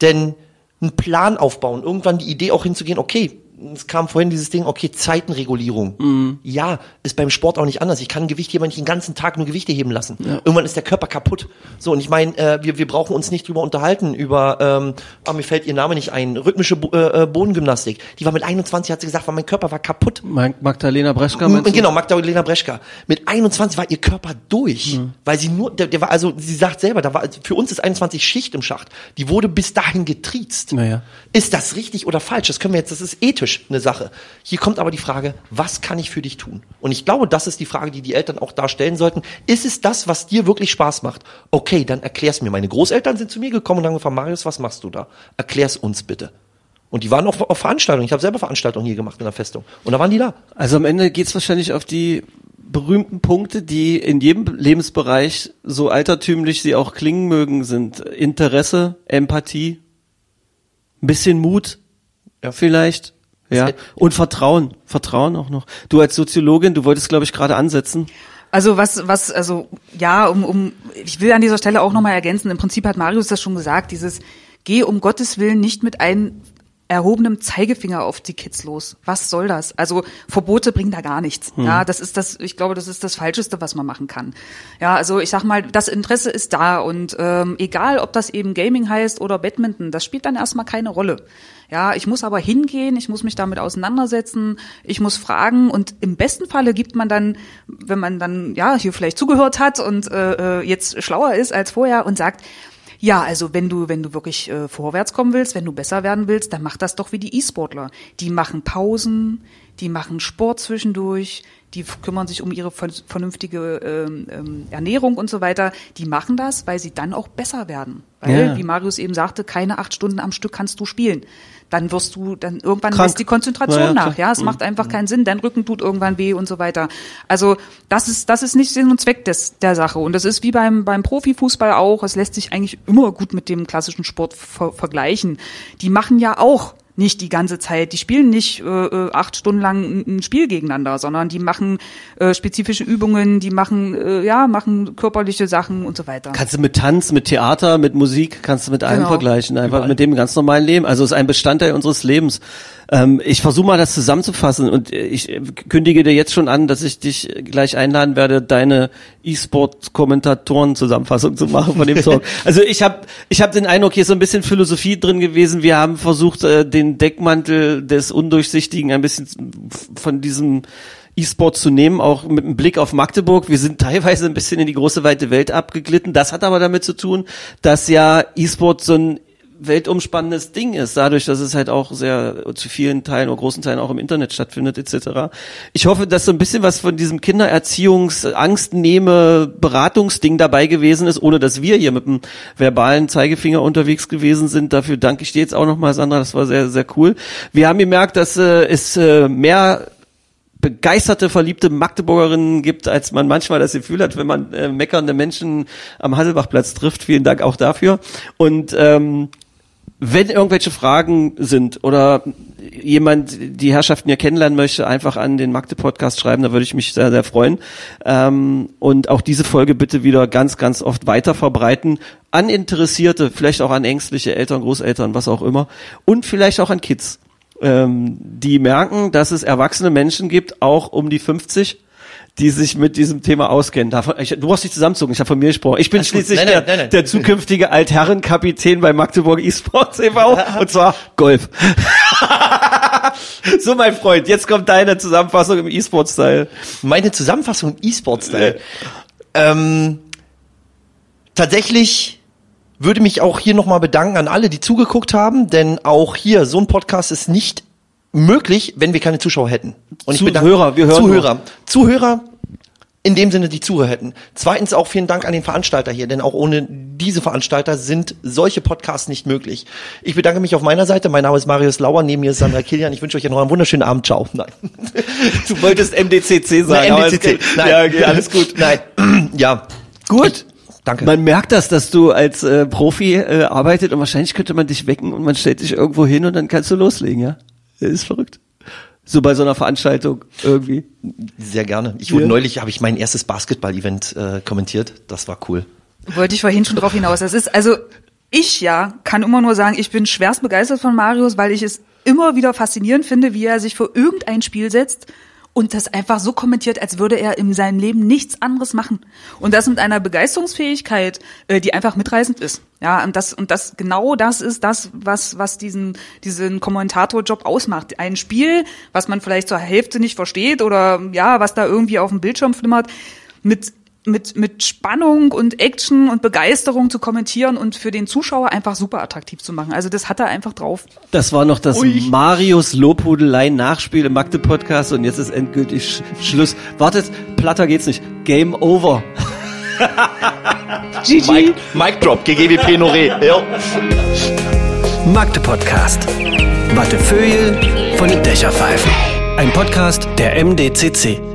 Denn einen Plan aufbauen, irgendwann die Idee auch hinzugehen, okay, es kam vorhin dieses Ding, okay, Zeitenregulierung. Mhm. Ja, ist beim Sport auch nicht anders. Ich kann Gewicht wenn ich den ganzen Tag nur Gewichte heben lassen. Irgendwann ist der Körper kaputt. So, und ich meine, äh, wir, wir brauchen uns nicht drüber unterhalten, über, ähm, ah, mir fällt ihr Name nicht ein, rhythmische Bo äh, äh, Bodengymnastik. Die war mit 21, hat sie gesagt, weil mein Körper war kaputt. Mag- Magdalena Breschka meinst du? Genau, Magdalena Breschka. Mit 21 war ihr Körper durch, weil sie nur, der, der war also, sie sagt selber, da war für uns ist 21 Schicht im Schacht. Die wurde bis dahin getriezt. Naja. Ist das richtig oder falsch? Das können wir jetzt, das ist ethisch eine Sache. Hier kommt aber die Frage, was kann ich für dich tun? Und ich glaube, das ist die Frage, die die Eltern auch da stellen sollten. Ist es das, was dir wirklich Spaß macht? Okay, dann erklär's mir. Meine Großeltern sind zu mir gekommen und haben gefragt, Marius, was machst du da? Erklär's uns bitte. Und die waren auch auf Veranstaltungen. Ich habe selber Veranstaltungen hier gemacht in der Festung. Und da waren die da. Also am Ende geht's wahrscheinlich auf die berühmten Punkte, die in jedem Lebensbereich, so altertümlich sie auch klingen mögen, sind Interesse, Empathie, ein bisschen Mut, Ja. vielleicht, ja, und Vertrauen, Vertrauen auch noch. Du als Soziologin, du wolltest, glaube ich, gerade ansetzen. Also was, was, also ja, um, um, ich will an dieser Stelle auch nochmal ergänzen, im Prinzip hat Marius das schon gesagt, dieses geh um Gottes Willen nicht mit einem erhobenem Zeigefinger auf die Kids los. Was soll das? Also Verbote bringen da gar nichts. Hm. Ja, das ist das, ich glaube, das ist das Falscheste, was man machen kann. Ja, also ich sag mal, das Interesse ist da und ähm, egal, ob das eben Gaming heißt oder Badminton, das spielt dann erstmal keine Rolle. Ja, ich muss aber hingehen, ich muss mich damit auseinandersetzen, ich muss fragen und im besten Falle gibt man dann, wenn man dann ja hier vielleicht zugehört hat und äh, äh jetzt schlauer ist als vorher und sagt, ja, also wenn du, wenn du wirklich äh, vorwärts kommen willst, wenn du besser werden willst, dann mach das doch wie die E-Sportler. Die machen Pausen, die machen Sport zwischendurch, die kümmern sich um ihre vernünftige ähm, ähm, Ernährung und so weiter. Die machen das, weil sie dann auch besser werden. Weil, ja. wie Marius eben sagte, keine acht Stunden am Stück kannst du spielen dann wirst du, dann irgendwann Krank. lässt die Konzentration ja, nach. Ja, es mhm. macht einfach keinen Sinn. Dein Rücken tut irgendwann weh und so weiter. Also das ist, das ist nicht Sinn und Zweck des, der Sache. Und das ist wie beim, beim Profifußball auch. Es lässt sich eigentlich immer gut mit dem klassischen Sport ver vergleichen. Die machen ja auch nicht die ganze Zeit. Die spielen nicht äh, äh, acht Stunden lang ein Spiel gegeneinander, sondern die machen äh, spezifische Übungen, die machen äh, ja machen körperliche Sachen und so weiter. Kannst du mit Tanz, mit Theater, mit Musik, kannst du mit allem genau. vergleichen, einfach Überall. mit dem ganz normalen Leben. Also es ist ein Bestandteil unseres Lebens. Ähm, ich versuche mal das zusammenzufassen und ich kündige dir jetzt schon an, dass ich dich gleich einladen werde, deine E-Sport-Kommentatoren-Zusammenfassung zu machen von dem Talk. also ich habe ich hab den Eindruck, hier ist so ein bisschen Philosophie drin gewesen. Wir haben versucht, äh, den Deckmantel des Undurchsichtigen ein bisschen von diesem E-Sport zu nehmen, auch mit einem Blick auf Magdeburg. Wir sind teilweise ein bisschen in die große weite Welt abgeglitten. Das hat aber damit zu tun, dass ja E-Sport so ein weltumspannendes Ding ist, dadurch, dass es halt auch sehr zu vielen Teilen oder großen Teilen auch im Internet stattfindet etc. Ich hoffe, dass so ein bisschen was von diesem Kindererziehungs Angstnehme Beratungsding dabei gewesen ist, ohne dass wir hier mit dem verbalen Zeigefinger unterwegs gewesen sind. Dafür danke ich dir jetzt auch nochmal, Sandra. Das war sehr sehr cool. Wir haben gemerkt, dass äh, es äh, mehr begeisterte, verliebte Magdeburgerinnen gibt, als man manchmal das Gefühl hat, wenn man äh, meckernde Menschen am Hasselbachplatz trifft. Vielen Dank auch dafür. Und ähm, wenn irgendwelche Fragen sind oder jemand die Herrschaften hier kennenlernen möchte, einfach an den Magde-Podcast schreiben, da würde ich mich sehr, sehr freuen. Ähm, und auch diese Folge bitte wieder ganz, ganz oft weiter verbreiten an Interessierte, vielleicht auch an ängstliche Eltern, Großeltern, was auch immer. Und vielleicht auch an Kids, ähm, die merken, dass es erwachsene Menschen gibt, auch um die 50, die sich mit diesem Thema auskennen. Davon, ich, du brauchst dich zusammenzucken, ich habe von mir gesprochen. Ich bin Alles schließlich nein, nein, der, nein, der zukünftige Altherrenkapitän bei Magdeburg eSports e.V. und zwar Golf. so, mein Freund, jetzt kommt deine Zusammenfassung im E-Sport-Style. Meine Zusammenfassung im E-Sport-Style? ähm, tatsächlich würde mich auch hier nochmal bedanken an alle, die zugeguckt haben, denn auch hier, so ein Podcast ist nicht möglich, wenn wir keine Zuschauer hätten. Und ich Zuhörer, wir hören Zuhörer. Noch. Zuhörer, in dem Sinne, die Zuhörer hätten. Zweitens auch vielen Dank an den Veranstalter hier, denn auch ohne diese Veranstalter sind solche Podcasts nicht möglich. Ich bedanke mich auf meiner Seite. Mein Name ist Marius Lauer, neben mir ist Sandra Kilian. Ich wünsche euch noch einen wunderschönen Abend. Ciao. Nein. Du wolltest MDCC sagen. Nein, MDCC. Nein, ja, okay, alles gut. Nein, ja. Gut. Danke. Man merkt das, dass du als äh, Profi äh, arbeitet und wahrscheinlich könnte man dich wecken und man stellt dich irgendwo hin und dann kannst du loslegen, ja? Das ist verrückt. So bei so einer Veranstaltung irgendwie. Sehr gerne. Ich wurde ja. neulich, habe ich mein erstes Basketball-Event äh, kommentiert. Das war cool. Wollte ich vorhin schon drauf hinaus. Das ist, also ich ja, kann immer nur sagen, ich bin schwerst begeistert von Marius, weil ich es immer wieder faszinierend finde, wie er sich für irgendein Spiel setzt und das einfach so kommentiert, als würde er in seinem Leben nichts anderes machen. Und das mit einer Begeisterungsfähigkeit, äh, die einfach mitreißend ist. Ja, und das, und das, genau das ist das, was, was diesen, diesen Kommentatorjob ausmacht. Ein Spiel, was man vielleicht zur Hälfte nicht versteht oder, ja, was da irgendwie auf dem Bildschirm flimmert, mit mit, mit Spannung und Action und Begeisterung zu kommentieren und für den Zuschauer einfach super attraktiv zu machen. Also das hat er einfach drauf. Das war noch das Ui. Marius Lobhudelei Nachspiel im Magde Podcast und jetzt ist endgültig Sch Schluss. Wartet, platter geht's nicht. Game over. GG. Mike, Mic Drop, GGWP Noré. Ja. Magde Podcast. Wattefeuille von den Dächerpfeifen. Ein Podcast der MDCC.